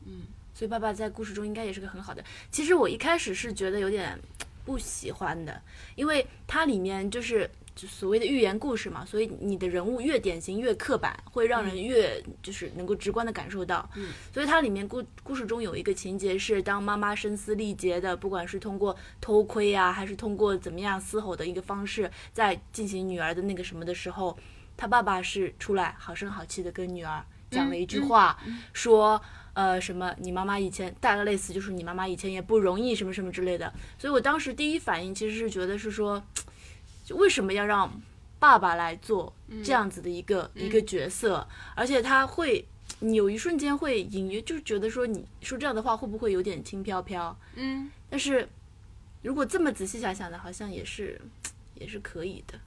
嗯，所以爸爸在故事中应该也是个很好的。其实我一开始是觉得有点不喜欢的，因为它里面就是就所谓的寓言故事嘛，所以你的人物越典型越刻板，会让人越就是能够直观的感受到。嗯，所以它里面故故事中有一个情节是，当妈妈声嘶力竭的，不管是通过偷窥啊，还是通过怎么样嘶吼的一个方式，在进行女儿的那个什么的时候，他爸爸是出来好声好气的跟女儿讲了一句话，说。呃，什么？你妈妈以前大概类似就是你妈妈以前也不容易，什么什么之类的。所以我当时第一反应其实是觉得是说，就为什么要让爸爸来做这样子的一个、一个角色，而且他会，你有一瞬间会隐约就是觉得说你说这样的话会不会有点轻飘飘？嗯，但是如果这么仔细想想的，好像也是也是可以的。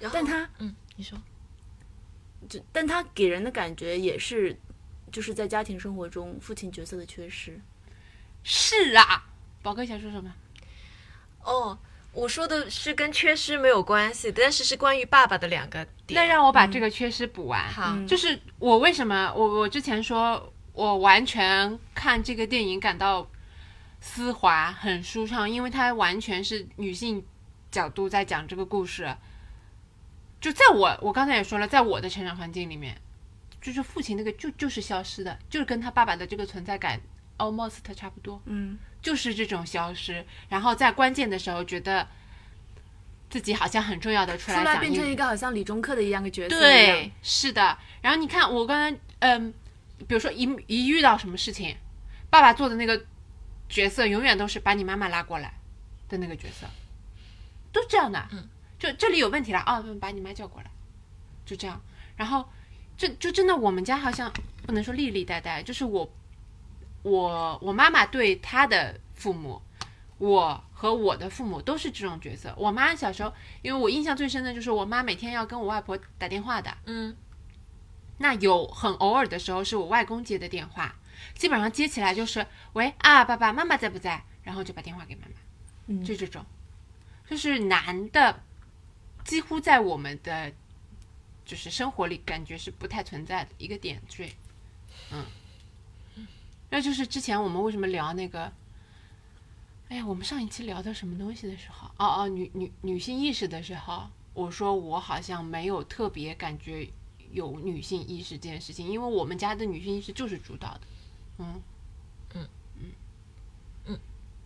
然后但他嗯，你说就但他给人的感觉也是，就是在家庭生活中父亲角色的缺失。是啊。宝哥想说什么？哦，我说的是跟缺失没有关系，但是是关于爸爸的两个点。那让我把这个缺失补完。好，嗯就是我为什么我我之前说我完全看这个电影感到丝滑很舒畅，因为它完全是女性角度在讲这个故事。就在我我刚才也说了，在我的成长环境里面，就是父亲那个就就是消失的，就是跟他爸爸的这个存在感 almost 差不多。嗯，就是这种消失，然后在关键的时候觉得自己好像很重要的出出来来讲一变成一个好像理中客的一样的角色。对，是的。然后你看，我刚才嗯，比如说一一遇到什么事情，爸爸做的那个角色永远都是把你妈妈拉过来的那个角色，都这样的。嗯，就这里有问题了啊，把你妈叫过来，就这样。然后这就真的我们家好像不能说历历代代，就是我我我妈妈对她的父母。我和我的父母都是这种角色。我妈小时候，因为我印象最深的就是我妈每天要跟我外婆打电话的，嗯，那有很偶尔的时候是我外公接的电话，基本上接起来就是喂啊，爸爸妈妈在不在？然后就把电话给妈妈，嗯就这种，就是男的几乎在我们的就是生活里感觉是不太存在的一个点缀，嗯，那就是之前我们为什么聊那个，哎呀，我们上一期聊的什么东西的时候，哦哦，女女女性意识的时候，我说我好像没有特别感觉有女性意识这件事情，因为我们家的女性意识就是主导的，嗯。嗯。嗯。嗯，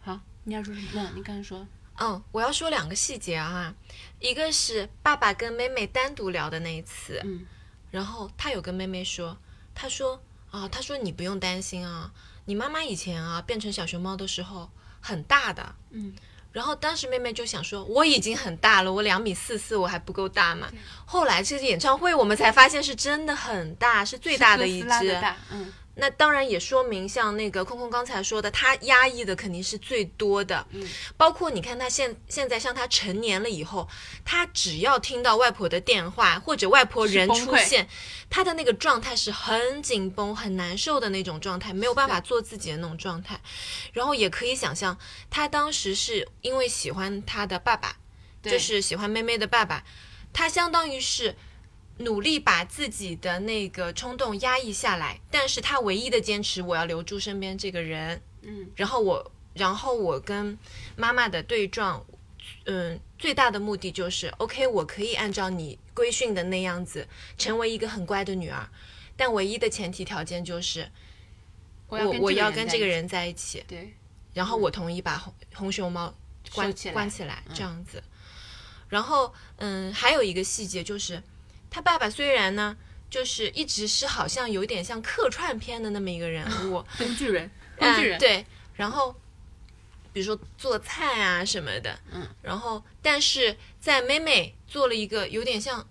好，你要说什么？那你刚才说，嗯，我要说两个细节啊，一个是爸爸跟妹妹单独聊的那一次，嗯然后他有跟妹妹说，他说啊，他说你不用担心啊，你妈妈以前啊变成小熊猫的时候很大的，嗯，然后当时妹妹就想说，我已经很大了，我两米四四，我还不够大嘛。后来这个演唱会我们才发现是真的很大，是最大的一只。嗯那当然也说明，像那个空空刚才说的，他压抑的肯定是最多的。嗯，包括你看他现现在像他成年了以后，他只要听到外婆的电话或者外婆人出现，他的那个状态是很紧绷、很难受的那种状态，没有办法做自己的那种状态。然后也可以想象，他当时是因为喜欢他的爸爸，就是喜欢妹妹的爸爸，他相当于是努力把自己的那个冲动压抑下来，但是他唯一的坚持，我要留住身边这个人，嗯。然后我，然后我跟妈妈的对撞，嗯，最大的目的就是，OK，我可以按照你规训的那样子，成为一个很乖的女儿，但唯一的前提条件就是，我要我我要跟这个人在一起，对，然后我同意把红红熊猫关起关起来嗯这样子。然后，嗯，还有一个细节就是，他爸爸虽然呢，就是一直是好像有点像客串片的那么一个人物，工具人，工具人嗯、对，然后比如说做菜啊什么的，嗯，然后但是在妹妹做了一个有点像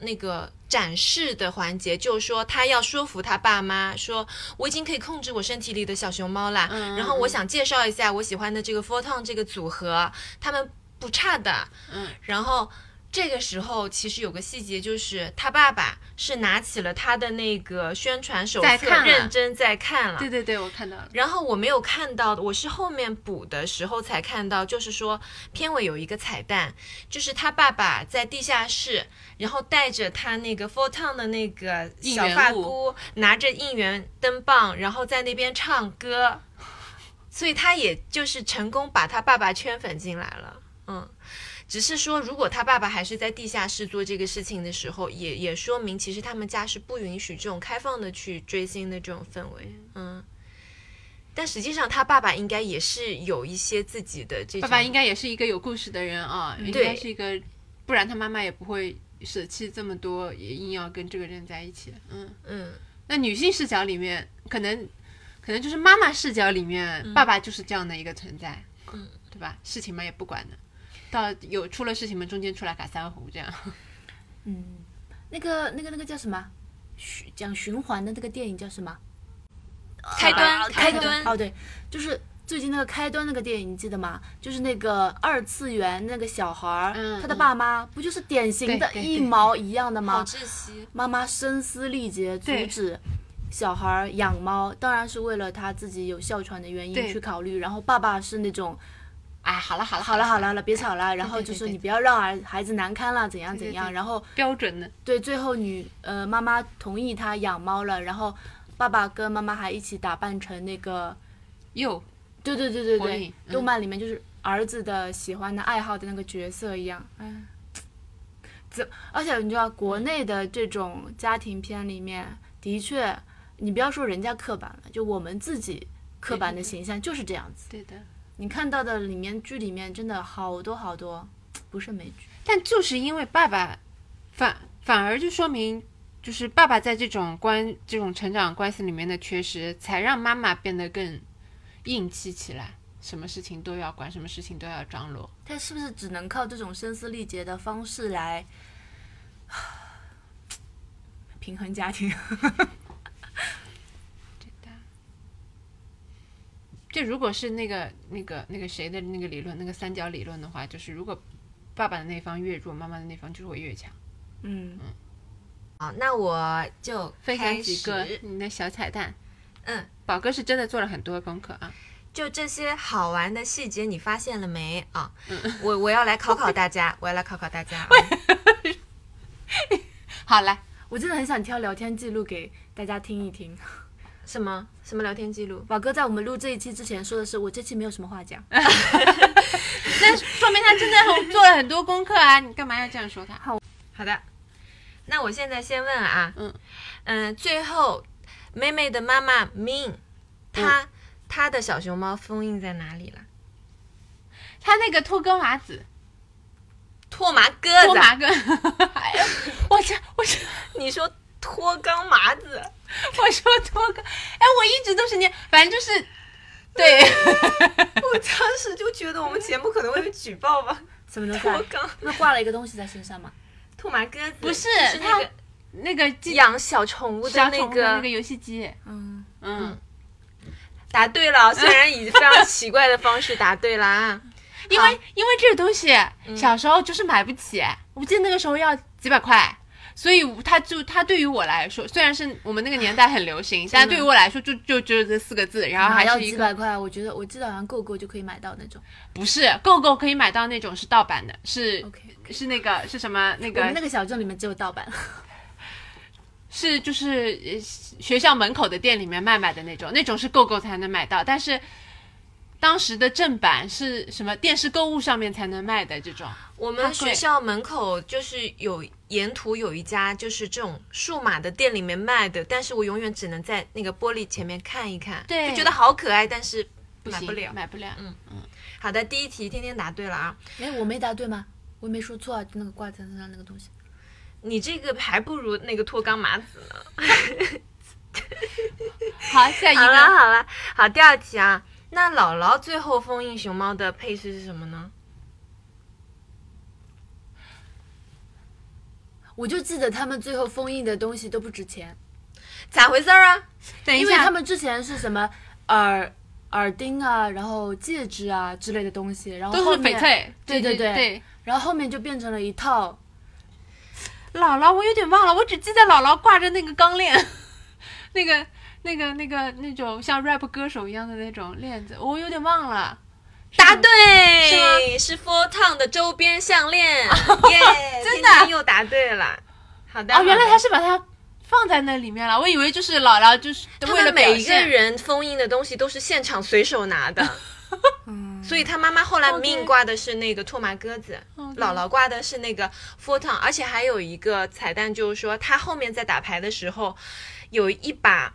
那个展示的环节，就是说她要说服他爸妈，说我已经可以控制我身体里的小熊猫啦，嗯然后我想介绍一下我喜欢的这个 Four Tone 这个组合，他们不差的，嗯，然后。这个时候其实有个细节，就是他爸爸是拿起了他的那个宣传手册，认真在看了。对对对，我看到了，然后我没有看到，我是后面补的时候才看到，就是说片尾有一个彩蛋，就是他爸爸在地下室，然后带着他那个 Four Town 的那个小发箍，拿着应援灯棒，然后在那边唱歌，所以他也就是成功把他爸爸圈粉进来了，嗯。只是说，如果他爸爸还是在地下室做这个事情的时候，也也说明其实他们家是不允许这种开放的去追星的这种氛围，嗯。但实际上，他爸爸应该也是有一些自己的这。爸爸应该也是一个有故事的人啊，应该是一个，不然他妈妈也不会舍弃这么多，也硬要跟这个人在一起。嗯嗯，那女性视角里面，可能可能就是妈妈视角里面，爸爸就是这样的一个存在，嗯，对吧？事情嘛也不管的。到有出了事情嘛，中间出来改三胡这样。嗯，那个那个那个叫什么？循讲循环的那个电影叫什么？开端啊开端哦，对，就是最近那个开端那个电影，你记得吗？就是那个二次元那个小孩儿，嗯他的爸妈不就是典型的一毛一样的好吗？窒息。妈妈声嘶力竭阻止小孩儿养猫，当然是为了他自己有哮喘的原因去考虑。然后爸爸是那种哎，好了好了好了好了好了，别吵了，然后就说你不要让儿孩子难堪了，怎样怎样。然后标准的，对，最后女呃妈妈同意他养猫了，然后爸爸跟妈妈还一起打扮成那个，又对对对对对动漫里面就是儿子的喜欢的爱好的那个角色一样，哎。怎？而且你知道，国内的这种家庭片里面，的确，你不要说人家刻板了，就我们自己刻板的形象就是这样子。对的。你看到的里面剧里面真的好多好多，不胜枚举。但就是因为爸爸反反而就说明，就是爸爸在这种关这种成长关系里面的缺失，才让妈妈变得更硬气起来，什么事情都要管，什么事情都要张罗。他是不是只能靠这种声嘶力竭的方式来 平衡家庭？就如果是那个那个那个谁的那个理论，那个三角理论的话，就是如果爸爸的那方越弱，妈妈的那方就会越强。嗯嗯，好，那我就分享几个你的小彩蛋。嗯，宝哥是真的做了很多功课啊。就这些好玩的细节，你发现了没啊？嗯我我要来考考大家，我要来考考大家啊。好来，我真的很想挑聊天记录给大家听一听。什么什么聊天记录？宝哥在我们录这一期之前说的是，我这期没有什么话讲。那说明他真的很做了很多功课啊！你干嘛要这样说他？好好的，那我现在先问啊，嗯嗯，最后妹妹的妈妈 Min，她、她的小熊猫封印在哪里了？他那个脱钩麻子，脱麻哥子，脱麻哥，哎呀，我这我这你说脱肛麻子，我说脱肛，哎，我一直都是念，反正就是，对，我当时就觉得我们节目可能会被举报吧。什么东西、脱啊？肛那挂了一个东西在身上吗？兔麻鸽子不是是那个那个养小宠物的那个那个游戏机，嗯，嗯，答对了，虽然以非常奇怪的方式答对了啊。因为因为这个东西小时候就是买不起，我记得那个时候要几百块。所以他就他对于我来说，虽然是我们那个年代很流行，但对于我来说就就只有这四个字，然后还要几百块，我觉得我记得好像购购就可以买到那种。不是购购可以买到那种是盗版的，是是那个是什么那个我们那个个小镇里面只有盗版。是就是呃学校门口的店里面卖卖的那种，那种是购购才能买到，但是当时的正版是什么电视购物上面才能卖的这种。我们学校门口就是有沿途有一家就是这种数码的店里面卖的，但是我永远只能在那个玻璃前面看一看，对就觉得好可爱，但是买不了。买不了。嗯嗯好的，第一题天天答对了啊，哎，我没答对吗？我也没说错啊，就那个挂在身上那个东西。你这个还不如那个脱肛麻子呢。好，下一好了个好了，好，第二题啊，那姥姥最后封印熊猫的配饰是什么呢？我就记得他们最后封印的东西都不值钱，咋回事儿啊？等一下因为他，们之前是什么耳耳钉啊，然后戒指啊之类的东西，然后都是翡翠。对对对对。然后后面就变成了一套。姥姥，我有点忘了，我只记得姥姥挂着那个钢链，那个、那个、那个那种像 rap 歌手一样的那种链子，我有点忘了。答对，是 Four Town 的周边项链，耶！真的又答对了。好的，哦，原来他是把它放在那里面了，我以为就是姥姥就是他为了们每一个。人封印的东西都是现场随手拿的，嗯，所以他妈妈后来命挂的是那个拓麻鸽子姥姥挂的是那个 Four Town，而且还有一个彩蛋，就是说他后面在打牌的时候有一把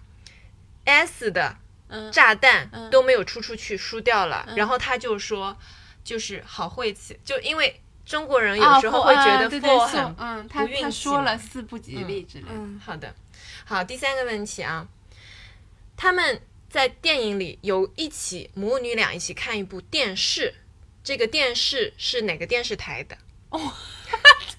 S 的嗯，炸弹嗯。都没有出出去，输掉了，然后他就说就是好晦气，就因为中国人有时候会觉得啊对对 four 很嗯，他运他说了四不吉利之类的。嗯，好的，好，第三个问题啊，他们在电影里有一起母女俩一起看一部电视，这个电视是哪个电视台的？凤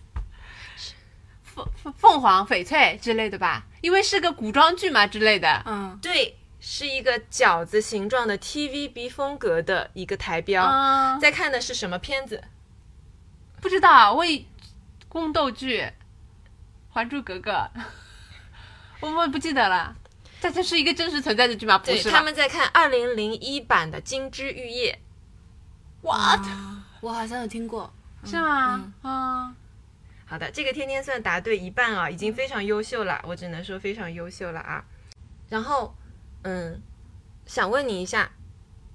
凤凤凰翡翠之类的吧，因为是个古装剧嘛之类的。嗯，对，是一个饺子形状的 TVB 风格的一个台标。嗯，在看的是什么片子？不知道，我以宫斗剧《还珠格格》，我们不记得了。但这是一个真实存在的剧吗？不，是他们在看二零零一版的《金枝玉叶》。what 啊我好像有听过。是吗？嗯，好的，这个天天算答对一半啊，已经非常优秀了，我只能说非常优秀了啊。然后，嗯，想问你一下，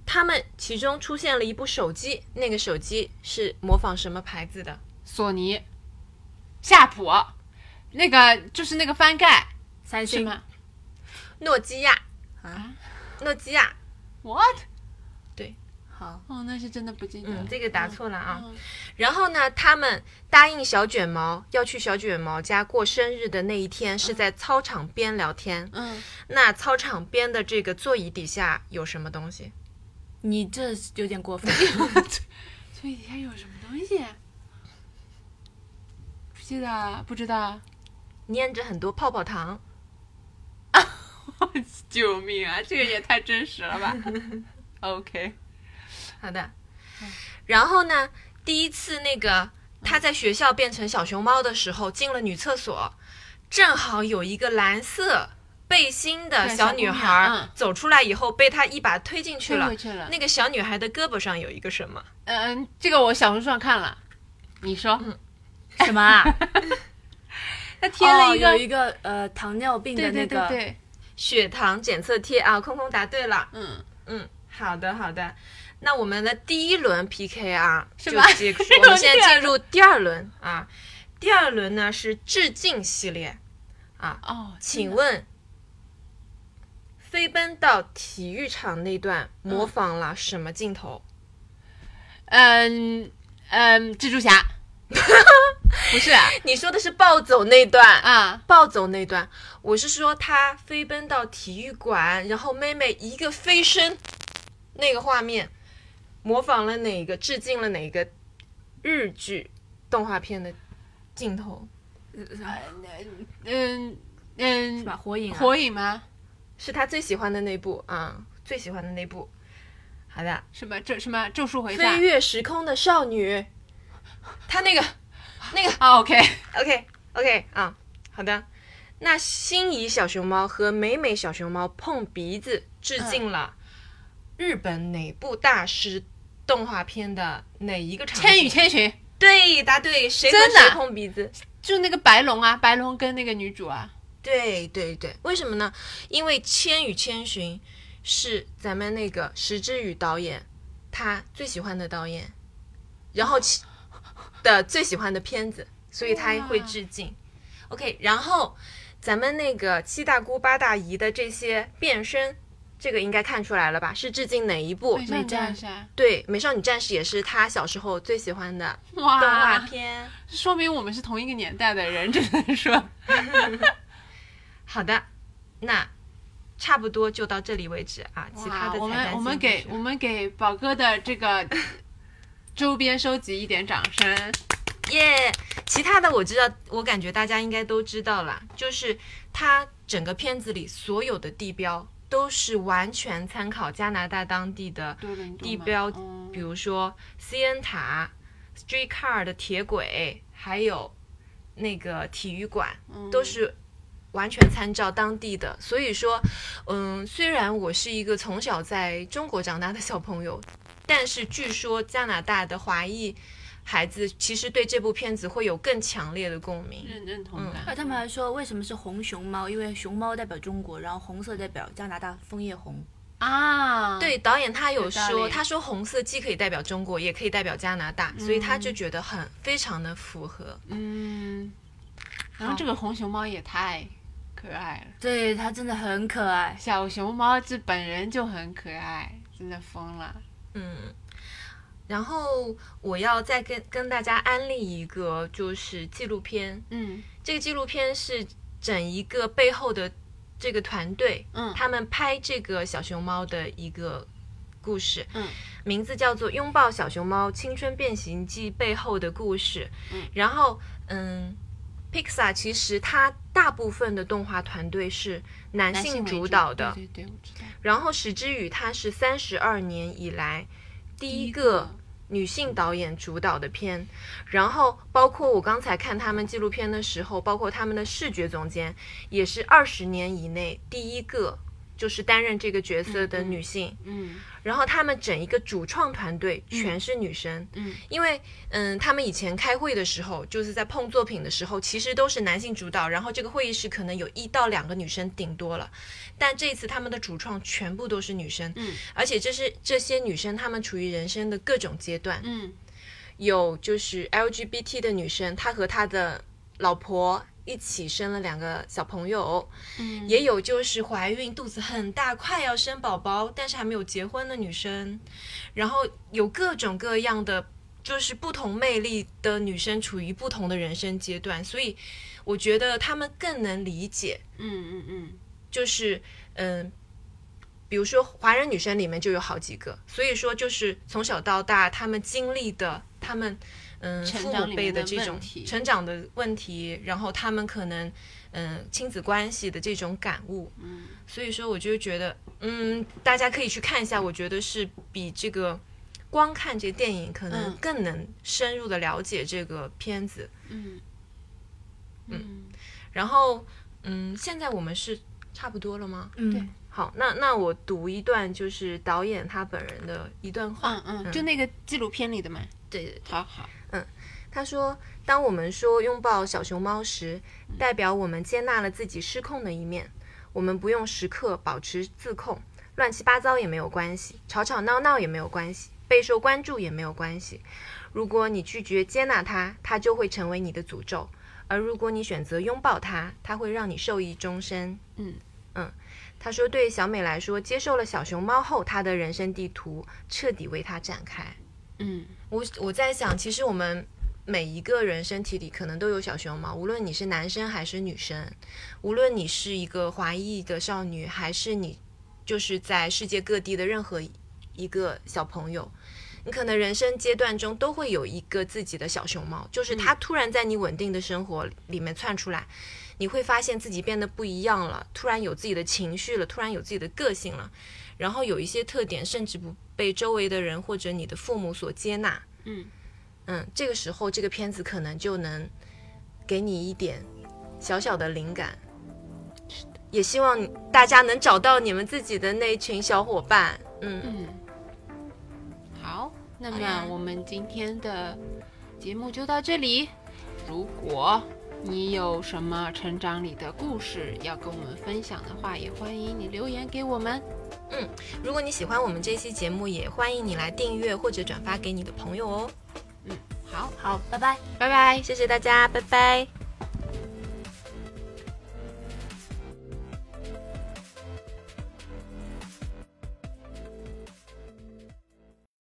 他们其中出现了一部手机，那个手机是模仿什么牌子的？索尼、夏普，那个就是那个翻盖三星吗诺基亚，啊，诺基亚。？What？好，哦，那是真的不记得。嗯，这个答错了啊。嗯然后呢，他们答应小卷毛要去小卷毛家过生日的那一天，是在操场边聊天。嗯，那操场边的这个座椅底下有什么东西？你这有点过分。座椅底下有什么东西？不记得，不知道。粘着很多泡泡糖。救命啊！这个也太真实了吧？OK，好的。然后呢，第一次那个他在学校变成小熊猫的时候，进了女厕所，正好有一个蓝色背心的小女孩走出来以后，被他一把推进去了。去了。那个小女孩的胳膊上有一个什么？嗯，这个我小红书上看了，你说。什么啊？他贴了哦一个，有一个呃糖尿病的那个，对对，血糖检测贴啊，空空答对了。嗯，嗯，好的好的。那我们的第一轮 PK 啊，就么结 束。我们现在进入第二轮啊。第二轮呢是致敬系列啊，哦，请问飞奔到体育场那段模仿了什么镜头？嗯嗯，蜘蛛侠，不是啊。你说的是暴走那段啊，暴走那段，我是说他飞奔到体育馆，然后妹妹一个飞身，那个画面模仿了哪个？致敬了哪个日剧动画片的镜头？嗯嗯是，吧？火影、啊，火影吗？是他最喜欢的那部啊、最喜欢的那部。好的，什么咒什么咒术回战飞？越时空的少女，他那个那个 啊，OK，OK OK 啊，好的。那心仪小熊猫和美美小熊猫碰鼻子，致敬了日本哪部大师动画片的哪一个场景？千与千寻，对，答对，谁和真的谁碰鼻子？就那个白龙啊，白龙跟那个女主啊，对对对，为什么呢？因为《千与千寻》是咱们那个石之宇导演他最喜欢的导演，然后其的最喜欢的片子，所以他会致敬。OK，然后咱们那个七大姑八大姨的这些变身，这个应该看出来了吧？是致敬哪一部？美少女战士啊，对，《美少女战士》也是他小时候最喜欢的动画，片。说明我们是同一个年代的人，只能说，好的，那差不多就到这里为止啊。其他的，我们我们给我们给宝哥的这个周边收集一点掌声。耶其他的我知道，我感觉大家应该都知道了，就是他整个片子里所有的地标都是完全参考加拿大当地的地标，嗯比如说 CN 塔、Streetcar 的铁轨，还有那个体育馆，嗯。都是完全参照当地的。所以说，嗯，虽然我是一个从小在中国长大的小朋友，但是据说加拿大的华裔孩子其实对这部片子会有更强烈的共鸣。认认同嗯感。那他们还说为什么是红熊猫？因为熊猫代表中国，然后红色代表加拿大枫叶红。啊，对，导演他有说，他说红色既可以代表中国，也可以代表加拿大，所以他就觉得很非常的符合。嗯，然后这个红熊猫也太可爱了，对，它真的很可爱。小熊猫这本人就很可爱，真的疯了。嗯，然后我要再跟跟大家安利一个就是纪录片，嗯。这个纪录片是整一个背后的这个团队，嗯。他们拍这个小熊猫的一个故事，嗯，名字叫做《拥抱小熊猫：青春变形记背后的故事》。嗯，然后嗯，Pixar 其实它大部分的动画团队是男性主导的，对对对，我知道。然后石之宇他是三十二年以来第一个女性导演主导的片，然后包括我刚才看他们纪录片的时候，包括他们的视觉总监也是二十年以内第一个就是担任这个角色的女性，嗯然后他们整一个主创团队全是女生，嗯因为嗯，他们以前开会的时候，就是在碰作品的时候，其实都是男性主导，然后这个会议室可能有一到两个女生顶多了。但这一次他们的主创全部都是女生，嗯，而且这是这些女生她们处于人生的各种阶段，嗯有就是 LGBT 的女生，她和她的老婆。一起生了两个小朋友，嗯，也有就是怀孕肚子很大，快要生宝宝，但是还没有结婚的女生，然后有各种各样的就是不同魅力的女生处于不同的人生阶段，所以我觉得她们更能理解，嗯嗯嗯。就是嗯。比如说，华人女生里面就有好几个，所以说就是从小到大，她们经历的，她们嗯成父母长里面的这种成长的问题，然后他们可能嗯亲子关系的这种感悟，嗯所以说我就觉得嗯大家可以去看一下，我觉得是比这个光看这个电影可能嗯更能深入的了解这个片子。嗯嗯然后嗯，现在我们是差不多了吗？嗯，对好，那那我读一段就是导演他本人的一段话。嗯嗯，就那个纪录片里的嘛。对对对。好好，他说，当我们说拥抱小熊猫时，代表我们接纳了自己失控的一面。我们不用时刻保持自控，乱七八糟也没有关系，吵吵闹闹也没有关系，备受关注也没有关系。如果你拒绝接纳它，它就会成为你的诅咒；而如果你选择拥抱它，它会让你受益终身。嗯嗯，他说，对小美来说，接受了小熊猫后，她的人生地图彻底为她展开。嗯我我在想，其实我们每一个人身体里可能都有小熊猫，无论你是男生还是女生，无论你是一个华裔的少女，还是你就是在世界各地的任何一个小朋友，你可能人生阶段中都会有一个自己的小熊猫，就是它突然在你稳定的生活里面窜出来。你会发现自己变得不一样了，突然有自己的情绪了，突然有自己的个性了，然后有一些特点甚至不被周围的人或者你的父母所接纳。嗯嗯，这个时候这个片子可能就能给你一点小小的灵感。也希望大家能找到你们自己的那群小伙伴。嗯，嗯，好，那么我们今天的节目就到这里。如果你有什么成长里的故事要跟我们分享的话，也欢迎你留言给我们。嗯如果你喜欢我们这期节目，也欢迎你来订阅或者转发给你的朋友哦。好，好，拜拜。拜拜。谢谢大家，拜拜。